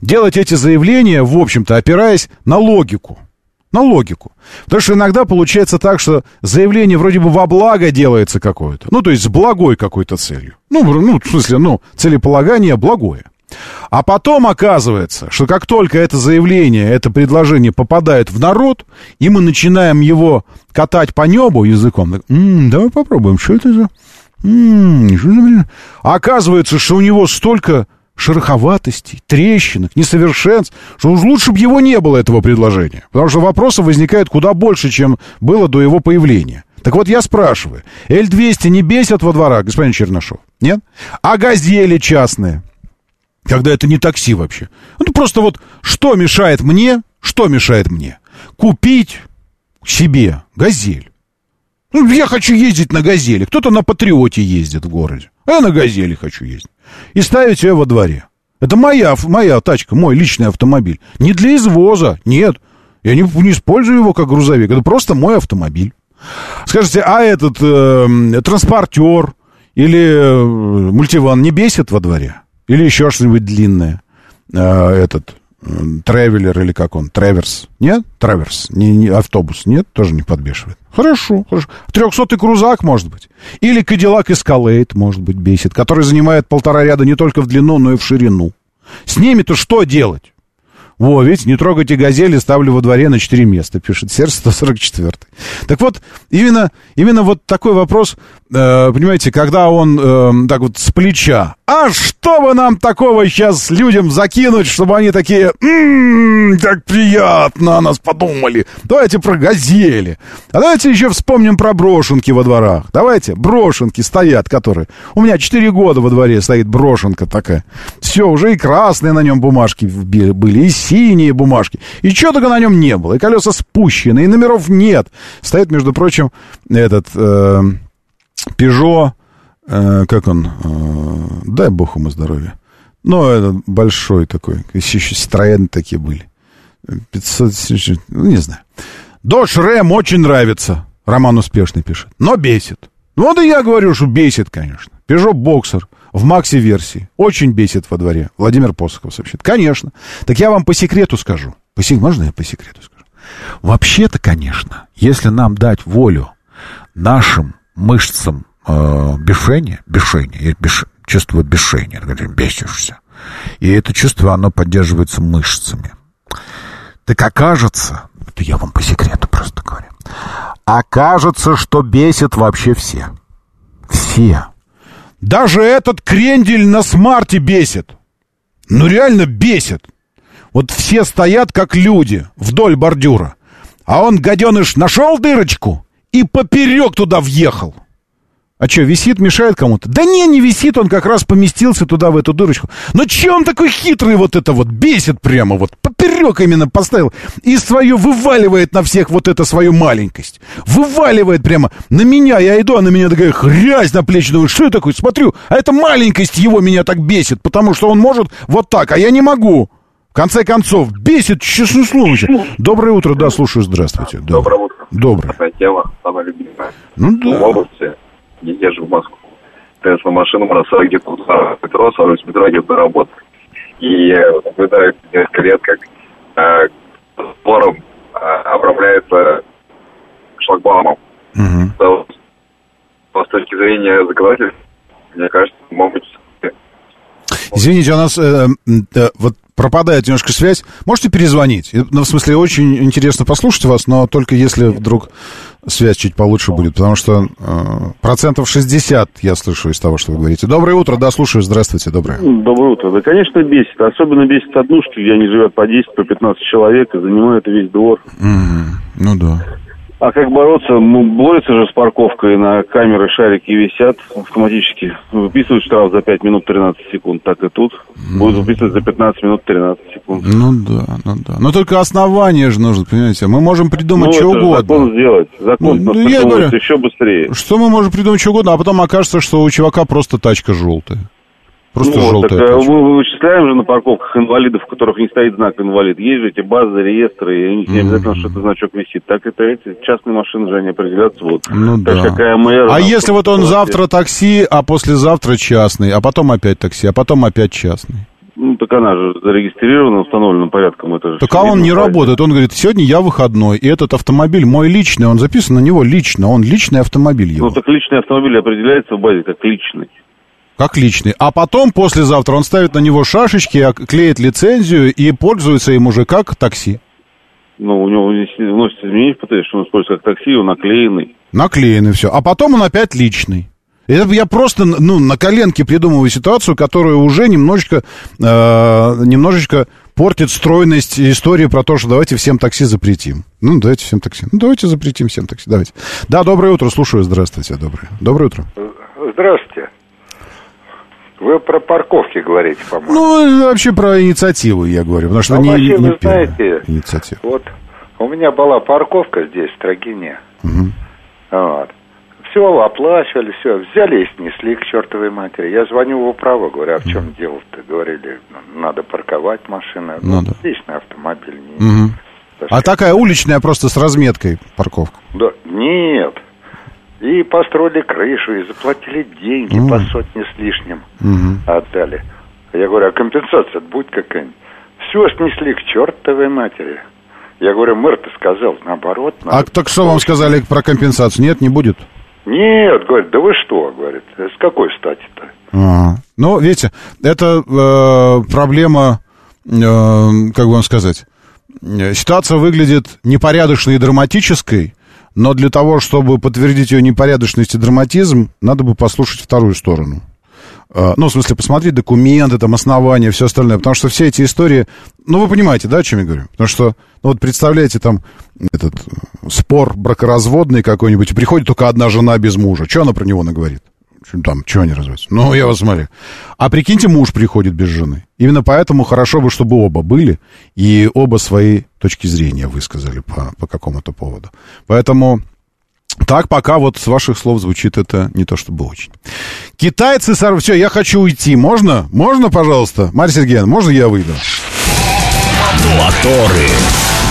S1: Делать эти заявления, в общем-то, опираясь на логику на логику. Потому что иногда получается так, что заявление вроде бы во благо делается какое-то. Ну, то есть с благой какой-то целью. Ну, ну, в смысле, ну, целеполагание благое. А потом оказывается, что как только это заявление, это предложение попадает в народ, и мы начинаем его катать по небу языком, так, м-м, давай попробуем, что это за... М-м, что за... Оказывается, что у него столько шероховатостей, трещинок, несовершенств, что уж лучше бы его не было, этого предложения. Потому что вопросов возникает куда больше, чем было до его появления. Так вот я спрашиваю, Л-200 не бесят во дворах, господин Чернышов? Нет? А газели частные? Когда это не такси вообще. Ну, просто вот что мешает мне, что мешает мне? Купить себе газель. Ну, я хочу ездить на газели. Кто-то на Патриоте ездит в городе. А я на газели хочу ездить и ставить ее во дворе. Это моя, моя тачка, мой личный автомобиль. Не для извоза, нет. Я не, не использую его как грузовик. Это просто мой автомобиль. Скажите, а этот э, транспортер или мультиван не бесит во дворе? Или еще что-нибудь длинное? Э, этот Тревелер или как он, Треверс. Нет? Треверс. Не, не, автобус. Нет? Тоже не подбешивает. Хорошо, хорошо. Трехсотый крузак, может быть. Или Кадиллак Эскалейт, может быть, бесит, который занимает полтора ряда не только в длину, но и в ширину. С ними-то что делать? Во, видите, не трогайте газели, ставлю во дворе на 4 места, пишет сердце 144. Так вот, именно, именно вот такой вопрос, э, понимаете, когда он э, так вот с плеча, а что бы нам такого сейчас людям закинуть, чтобы они такие, м-м, как приятно о нас подумали. Давайте про газели. А давайте еще вспомним про брошенки во дворах. Давайте, брошенки стоят, которые... У меня 4 года во дворе стоит брошенка такая. Все, уже и красные на нем бумажки были, и синие бумажки. И чего только на нем не было. И колеса спущены, и номеров нет. Стоит, между прочим, этот э, Peugeot, э, как он, э, дай бог ему здоровья. Ну, это большой такой. Еще, еще Citroёn такие были. 500, ну, не знаю. Додж Рэм очень нравится, Роман успешный пишет, но бесит. Ну, вот и я говорю, что бесит, конечно. Peugeot Boxer в макси-версии. Очень бесит во дворе. Владимир Посохов сообщит. Конечно. Так я вам по секрету скажу. По сек... Можно я по секрету скажу? Вообще-то, конечно, если нам дать волю нашим мышцам э, бешения, бешения, беш, чувство бешения, когда бесишься, и это чувство, оно поддерживается мышцами. Так окажется, это я вам по секрету просто говорю, окажется, что бесит вообще все. Все. Даже этот крендель на смарте бесит. Ну реально бесит. Вот все стоят как люди вдоль бордюра. А он, гаденыш, нашел дырочку и поперек туда въехал. А что, висит, мешает кому-то? Да не, не висит, он как раз поместился туда, в эту дырочку. Но че он такой хитрый вот это вот, бесит прямо вот, поперек именно поставил. И свою вываливает на всех вот это свою маленькость. Вываливает прямо на меня, я иду, а на меня такая хрязь на плечи. Думаю, что я такое? Смотрю, а эта маленькость его меня так бесит, потому что он может вот так, а я не могу. В конце концов, бесит, честно слово. Доброе утро, да, слушаю, здравствуйте.
S7: Доброе утро.
S1: Доброе.
S7: Тема, самая любимая.
S1: Ну
S7: В
S1: да.
S7: области, не езжу в Москву. Тесла машину бросаю где-то в метро, сажусь в метро, еду на работу. И наблюдаю несколько лет, как э, спором э, обрамляется шлагбаумом.
S1: Мгм.
S7: То, С точки зрения законодательства, мне кажется, могут
S1: Извините, у нас э, э, вот пропадает немножко связь. Можете перезвонить? Ну, в смысле, очень интересно послушать вас, но только если вдруг связь чуть получше будет, потому что э, процентов 60 я слышу из того, что вы говорите. Доброе утро, да, слушаю, здравствуйте, доброе.
S4: Доброе утро. Да, конечно, бесит. Особенно бесит однушки, где они живут по 10, по 15 человек и занимают весь двор.
S1: Мгм. Ну да.
S4: А как бороться? Ну, борются же с парковкой, на камеры шарики висят автоматически. Выписывают штраф за 5 минут 13 секунд. Так и тут. Будут выписывать за 15 минут 13 секунд.
S1: Ну да, ну да. Но только основание же нужно, понимаете. Мы можем придумать
S4: ну,
S1: что
S4: это
S1: угодно.
S4: закон сделать. Закон
S1: Ну,
S4: ну,
S1: ну, я говорю-
S4: еще быстрее.
S1: Что мы можем придумать что угодно, а потом окажется, что у чувака просто тачка желтая. Просто
S4: Ну,
S1: желтая
S4: так, а мы вычисляем же на парковках инвалидов, у которых не стоит знак инвалид. Есть же эти базы, реестры, и у них не обязательно что-то значок висит. Так это эти частные машины же они определяются. Вот.
S1: Ну
S4: так
S1: да.
S4: же, как и АМР.
S1: А если вот он завтра такси, а послезавтра частный, а потом опять такси, а потом опять частный?
S4: Ну, так она же зарегистрирована установленным порядком. Это же
S1: Так а он не
S4: сразу.
S1: работает. Он говорит, сегодня я выходной, и этот автомобиль мой личный, он записан на него лично, он личный автомобиль его.
S4: Ну, так личный автомобиль определяется в базе как личный.
S1: Как личный. А потом, послезавтра, он ставит на него шашечки, а- клеит лицензию и пользуется им уже как такси.
S4: Ну, у него здесь вносится изменения в ПТС, что он используется как такси, он наклеенный.
S1: Наклеен и все. А потом он опять личный. Это я просто ну, на коленке придумываю ситуацию, которая уже немножечко, э, немножечко портит стройность истории про то, что давайте всем такси запретим. Ну, давайте всем такси. Ну, давайте запретим всем такси. Давайте. Да, доброе утро, слушаю. Здравствуйте, доброе. Доброе утро.
S8: Здравствуйте. Вы про парковки говорите, по-моему.
S1: Ну, вообще про инициативу я говорю, потому что
S8: А
S1: не,
S8: вообще,
S1: не
S8: вы
S1: первая
S8: знаете,
S1: инициатива.
S8: Вот у меня была парковка здесь, в Строгине.
S1: Мгм.
S8: Вот. Все, оплачивали, все. Взяли и снесли к чертовой матери. Я звоню в управу, говорю, а в чем дело-то? Говорили, ну, надо парковать машины.
S1: Ну да.
S8: Личный автомобиль. Не... Так
S1: А такая уличная просто с разметкой парковка.
S8: Да, нет. И построили крышу, и заплатили деньги
S1: М.
S8: по сотне с лишним.
S1: Мгм.
S8: отдали. Я говорю, а компенсация будет какая-нибудь? Все снесли к чертовой матери. Я говорю, мэр-то сказал, наоборот.
S1: А так что вам сказали про компенсацию? Нет, не будет?
S8: Нет, говорит, да вы что, говорит, с какой стати-то?
S1: А, Ну, видите, это э, проблема, э, как бы вам сказать, э, ситуация выглядит непорядочной и драматической, но для того, чтобы подтвердить ее непорядочность и драматизм, надо бы послушать вторую сторону. Э, Ну, в смысле, посмотреть документы, там, основания, все остальное. Потому что все эти истории... Ну, вы понимаете, да, о чем я говорю? Потому что, ну, вот представляете, там, этот э, спор бракоразводный какой-нибудь, приходит только одна жена без мужа. Что она про него наговорит? Там, что они разводятся? Ну, я вас смотрю. А прикиньте, муж приходит без жены. Именно поэтому хорошо бы, чтобы оба были, и оба свои точки зрения высказали по, по какому-то поводу. Поэтому Так, пока вот с ваших слов звучит это не то чтобы очень. Китайцы сорвали... Все, я хочу уйти. Можно? Можно, пожалуйста? Марья Сергеевна, можно я выйду?
S3: Моторы.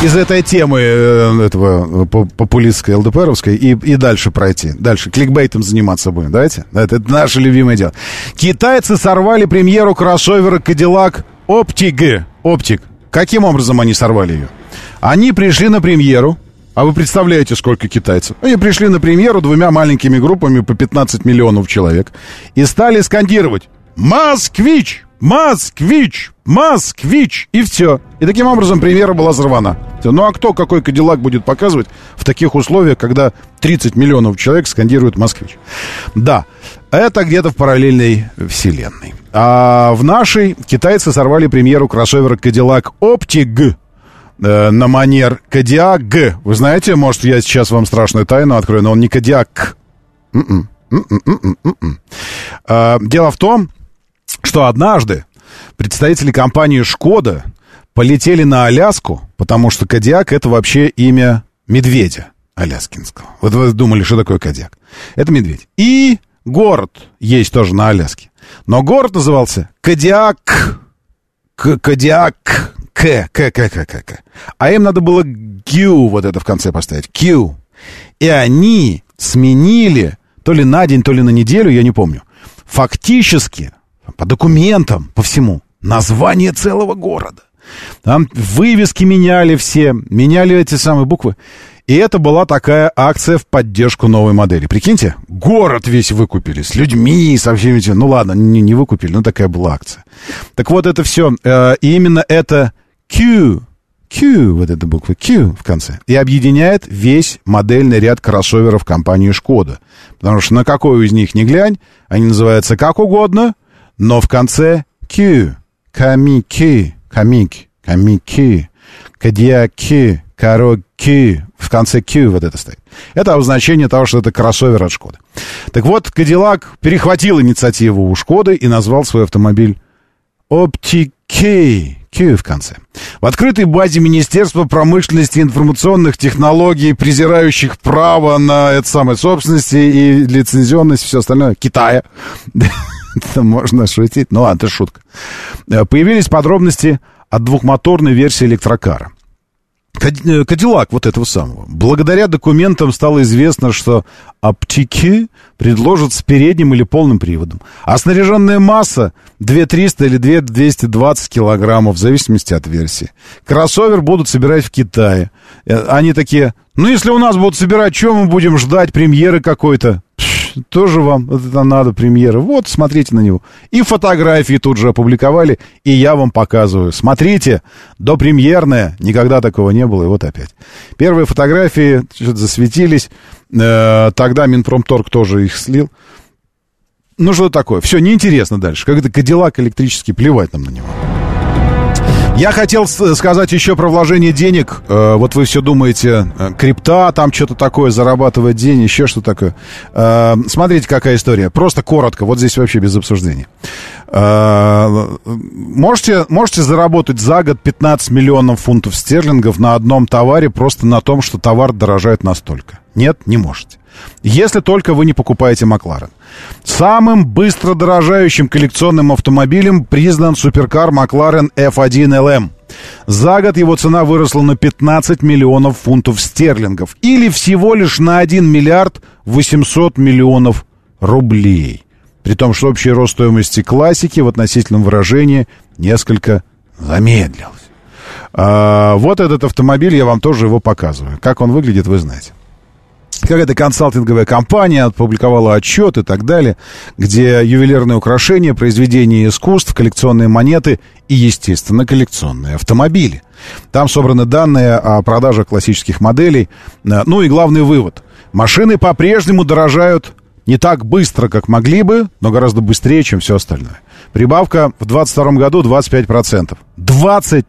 S1: Из этой темы э, этого по- популистской ЛДПРовской и, и дальше пройти. Дальше кликбейтом заниматься будем. Давайте? Это, это наше любимое дело. Китайцы сорвали премьеру кроссовера Cadillac Optig. Оптик. Каким образом они сорвали ее? Они пришли на премьеру, а вы представляете, сколько китайцев? Они пришли на премьеру двумя маленькими группами по 15 миллионов человек и стали скандировать «Москвич! Москвич! Москвич!» И все. И таким образом премьера была взорвана. Ну а кто какой Кадиллак будет показывать в таких условиях, когда 30 миллионов человек скандируют «Москвич»? Да, это где-то в параллельной вселенной. А в нашей китайцы сорвали премьеру кроссовера Cadillac Optig э, на манер Кадиак. Вы знаете, может, я сейчас вам страшную тайну открою, но он не Кадиак. М-м, м-м, м-м. А, Дело в том, что однажды представители компании «Шкода» полетели на Аляску, потому что Кадиак — это вообще имя медведя аляскинского. Вот вы думали, что такое Кадиак? Это медведь. И город есть тоже на Аляске. Но город назывался Кадиак. К- Кадиак. К, К, К, К, К, К. А им надо было Q вот это в конце поставить. Q. И они сменили то ли на день, то ли на неделю, я не помню. Фактически, по документам, по всему, название целого города. Там вывески меняли все, меняли эти самые буквы. И это была такая акция в поддержку новой модели. Прикиньте, город весь выкупили, с людьми, со всеми этими. Ну ладно, не, не выкупили, но такая была акция. Так вот, это все. э, и именно это Q, Q, вот эта буква Q в конце, и объединяет весь модельный ряд кроссоверов компании Шкода. Потому что на какой из них не глянь, они называются как угодно, но в конце Q. Камики, камик, камики, кадиаки, короки. В конце Q вот это стоит. Это обозначение того, что это кроссовер от Шкоды. Так вот, Кадиллак перехватил инициативу у Шкоды и назвал свой автомобиль Оптикей. Q в конце. В открытой базе Министерства промышленности и информационных технологий, презирающих право на это самое собственности и лицензионность, все остальное, Китая. Это можно шутить. Ну ладно, это шутка. Э, Появились подробности от двухмоторной версии электрокара. Э, Кадиллак вот этого самого. Благодаря документам стало известно, что оптики предложат с передним или полным приводом. А снаряженная масса 2300 или 2220 килограммов, в зависимости от версии. Кроссовер будут собирать в Китае. Э, Они такие, ну если у нас будут собирать, что мы будем ждать премьеры какой-то? Тоже вам это надо, премьера. Вот, смотрите на него. И фотографии тут же опубликовали, и я вам показываю. Смотрите, до премьерная, никогда такого не было, и вот опять. Первые фотографии засветились, Э, тогда Минпромторг тоже их слил. Ну, что такое? Все, неинтересно дальше. Как это Кадиллак электрический, плевать нам на него. Я хотел сказать еще про вложение денег. Э, вот вы все думаете, э, крипта, там что-то такое, зарабатывать деньги, еще что такое. Э, смотрите, какая история. Просто коротко, вот здесь вообще без обсуждения. Э, можете, можете заработать за год 15 миллионов фунтов стерлингов на одном товаре просто на том, что товар дорожает настолько? Нет, не можете. Если только вы не покупаете Макларен. Самым быстро дорожающим коллекционным автомобилем признан суперкар Макларен F1 LM. За год его цена выросла на 15 миллионов фунтов стерлингов. Или всего лишь на 1 миллиард 800 миллионов рублей. При том, что общий рост стоимости классики в относительном выражении несколько замедлился. А, вот этот автомобиль, я вам тоже его показываю. Как он выглядит, вы знаете. Какая-то консалтинговая компания опубликовала отчет и так далее, где ювелирные украшения, произведения искусств, коллекционные монеты и, естественно, коллекционные автомобили. Там собраны данные о продаже классических моделей. Э, Ну и главный вывод. Машины по-прежнему дорожают не так быстро, как могли бы, но гораздо быстрее, чем все остальное. Прибавка в 2022 году 25%. 25%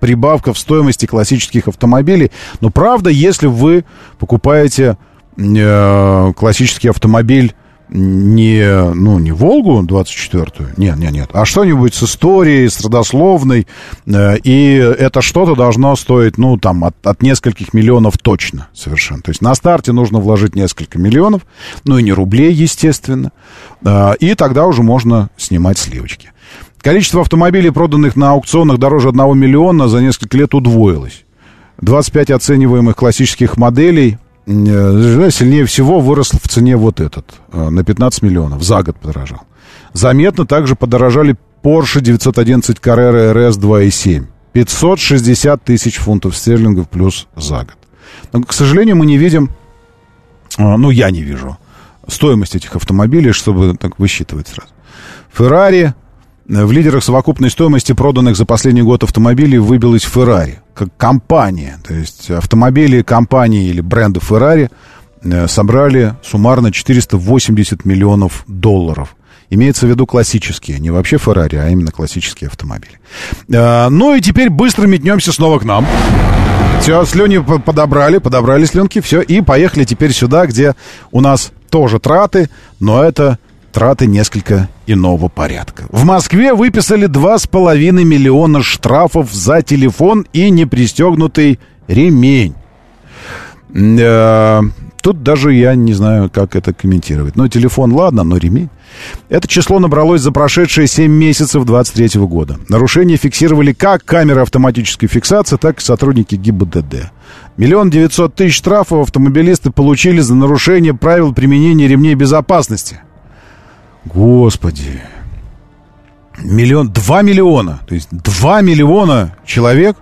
S1: прибавка в стоимости классических автомобилей. Но правда, если вы покупаете э, классический автомобиль не, ну, не Волгу 24-ю, нет, нет, нет, а что-нибудь с историей, с родословной, э, и это что-то должно стоить, ну, там, от, от нескольких миллионов точно совершенно. То есть на старте нужно вложить несколько миллионов, ну, и не рублей, естественно, э, и тогда уже можно снимать сливочки. Количество автомобилей, проданных на аукционах дороже 1 миллиона, за несколько лет удвоилось. 25 оцениваемых классических моделей э, сильнее всего вырос в цене вот этот, э, на 15 миллионов, за год подорожал. Заметно также подорожали Porsche 911 Carrera RS 2.7. 560 тысяч фунтов стерлингов плюс за год. Но, к сожалению, мы не видим, э, ну, я не вижу, стоимость этих автомобилей, чтобы так высчитывать сразу. Ferrari в лидерах совокупной стоимости проданных за последний год автомобилей выбилась Ferrari как компания. То есть автомобили компании или бренда Ferrari э, собрали суммарно 480 миллионов долларов. Имеется в виду классические, не вообще Ferrari, а именно классические автомобили. Э, ну и теперь быстро метнемся снова к нам. Все, слюни подобрали, подобрали слюнки, все, и поехали теперь сюда, где у нас тоже траты, но это траты несколько иного порядка. В Москве выписали 2,5 миллиона штрафов за телефон и непристегнутый ремень. Э, тут даже я не знаю, как это комментировать. Ну, телефон, ладно, но ремень. Это число набралось за прошедшие 7 месяцев 2023 года. Нарушения фиксировали как камеры автоматической фиксации, так и сотрудники ГИБДД. Миллион девятьсот тысяч штрафов автомобилисты получили за нарушение правил применения ремней безопасности – Господи. Миллион, два миллиона. То есть два миллиона человек.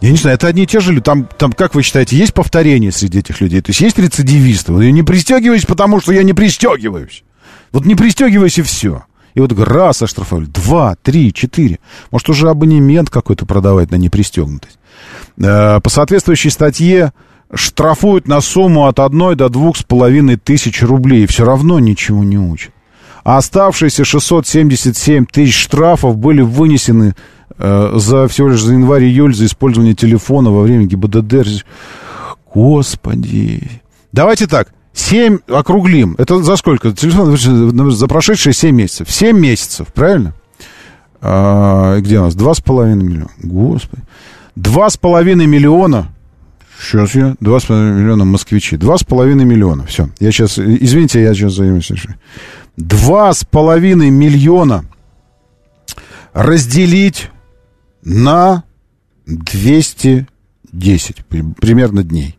S1: Я не знаю, это одни и те же люди. Там, там, как вы считаете, есть повторение среди этих людей? То есть есть рецидивисты? Я не пристегиваюсь, потому что я не пристегиваюсь. Вот не пристегиваюсь и все. И вот раз оштрафовали, два, три, четыре. Может, уже абонемент какой-то продавать на непристегнутость. Э, по соответствующей статье штрафуют на сумму от одной до двух с половиной тысяч рублей. И все равно ничего не учат а оставшиеся 677 тысяч штрафов были вынесены э, за всего лишь за январь-июль за использование телефона во время ГИБДД. Господи. Давайте так. 7 округлим. Это за сколько? Телефон за прошедшие 7 месяцев. 7 месяцев, правильно? А, где у нас? 2,5 миллиона. Господи. 2,5 миллиона. Сейчас я. 2,5 миллиона москвичи. 2,5 миллиона. Все. Я сейчас... Извините, я сейчас займусь. Два с половиной миллиона разделить на 210 примерно дней.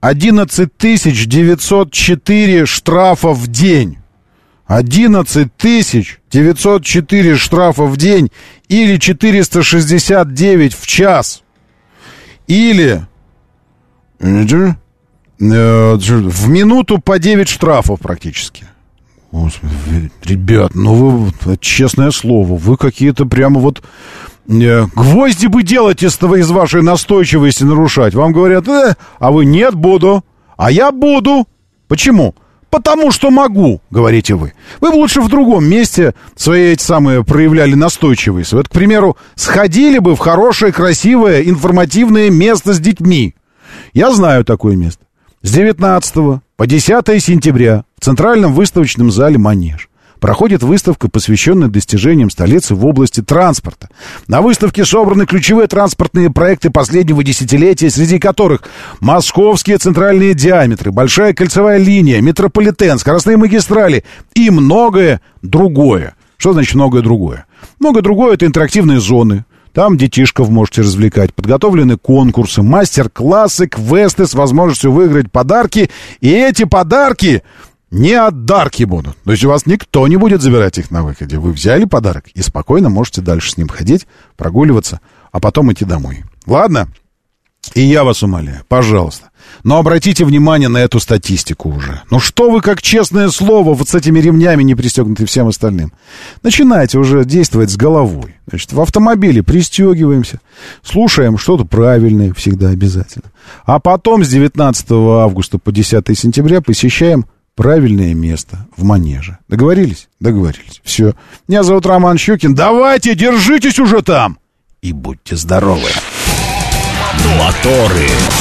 S1: 11 тысяч 904 штрафа в день. 11 тысяч 904 штрафа в день или 469 в час. Или э, в минуту по 9 штрафов практически. Ребят, ну вы, честное слово, вы какие-то прямо вот э, гвозди бы делать из, из вашей настойчивости нарушать. Вам говорят, э, а вы нет, буду. А я буду. Почему? Потому что могу, говорите вы. Вы бы лучше в другом месте свои эти самые проявляли настойчивость. Вот, к примеру, сходили бы в хорошее, красивое, информативное место с детьми. Я знаю такое место. С 19 по 10 сентября в Центральном выставочном зале «Манеж» проходит выставка, посвященная достижениям столицы в области транспорта. На выставке собраны ключевые транспортные проекты последнего десятилетия, среди которых московские центральные диаметры, большая кольцевая линия, метрополитен, скоростные магистрали и многое другое. Что значит многое другое? Многое другое — это интерактивные зоны, там детишков можете развлекать. Подготовлены конкурсы, мастер-классы, квесты с возможностью выиграть подарки. И эти подарки не отдарки будут. То есть у вас никто не будет забирать их на выходе. Вы взяли подарок и спокойно можете дальше с ним ходить, прогуливаться, а потом идти домой. Ладно? И я вас умоляю, пожалуйста. Но обратите внимание на эту статистику уже. Ну что вы, как честное слово, вот с этими ремнями не пристегнуты всем остальным? Начинайте уже действовать с головой. Значит, в автомобиле пристегиваемся, слушаем что-то правильное всегда обязательно. А потом с 19 августа по 10 сентября посещаем правильное место в манеже. Договорились? Договорились. Все. Меня зовут Роман Щукин. Давайте, держитесь уже там! И будьте здоровы!
S3: Моторы.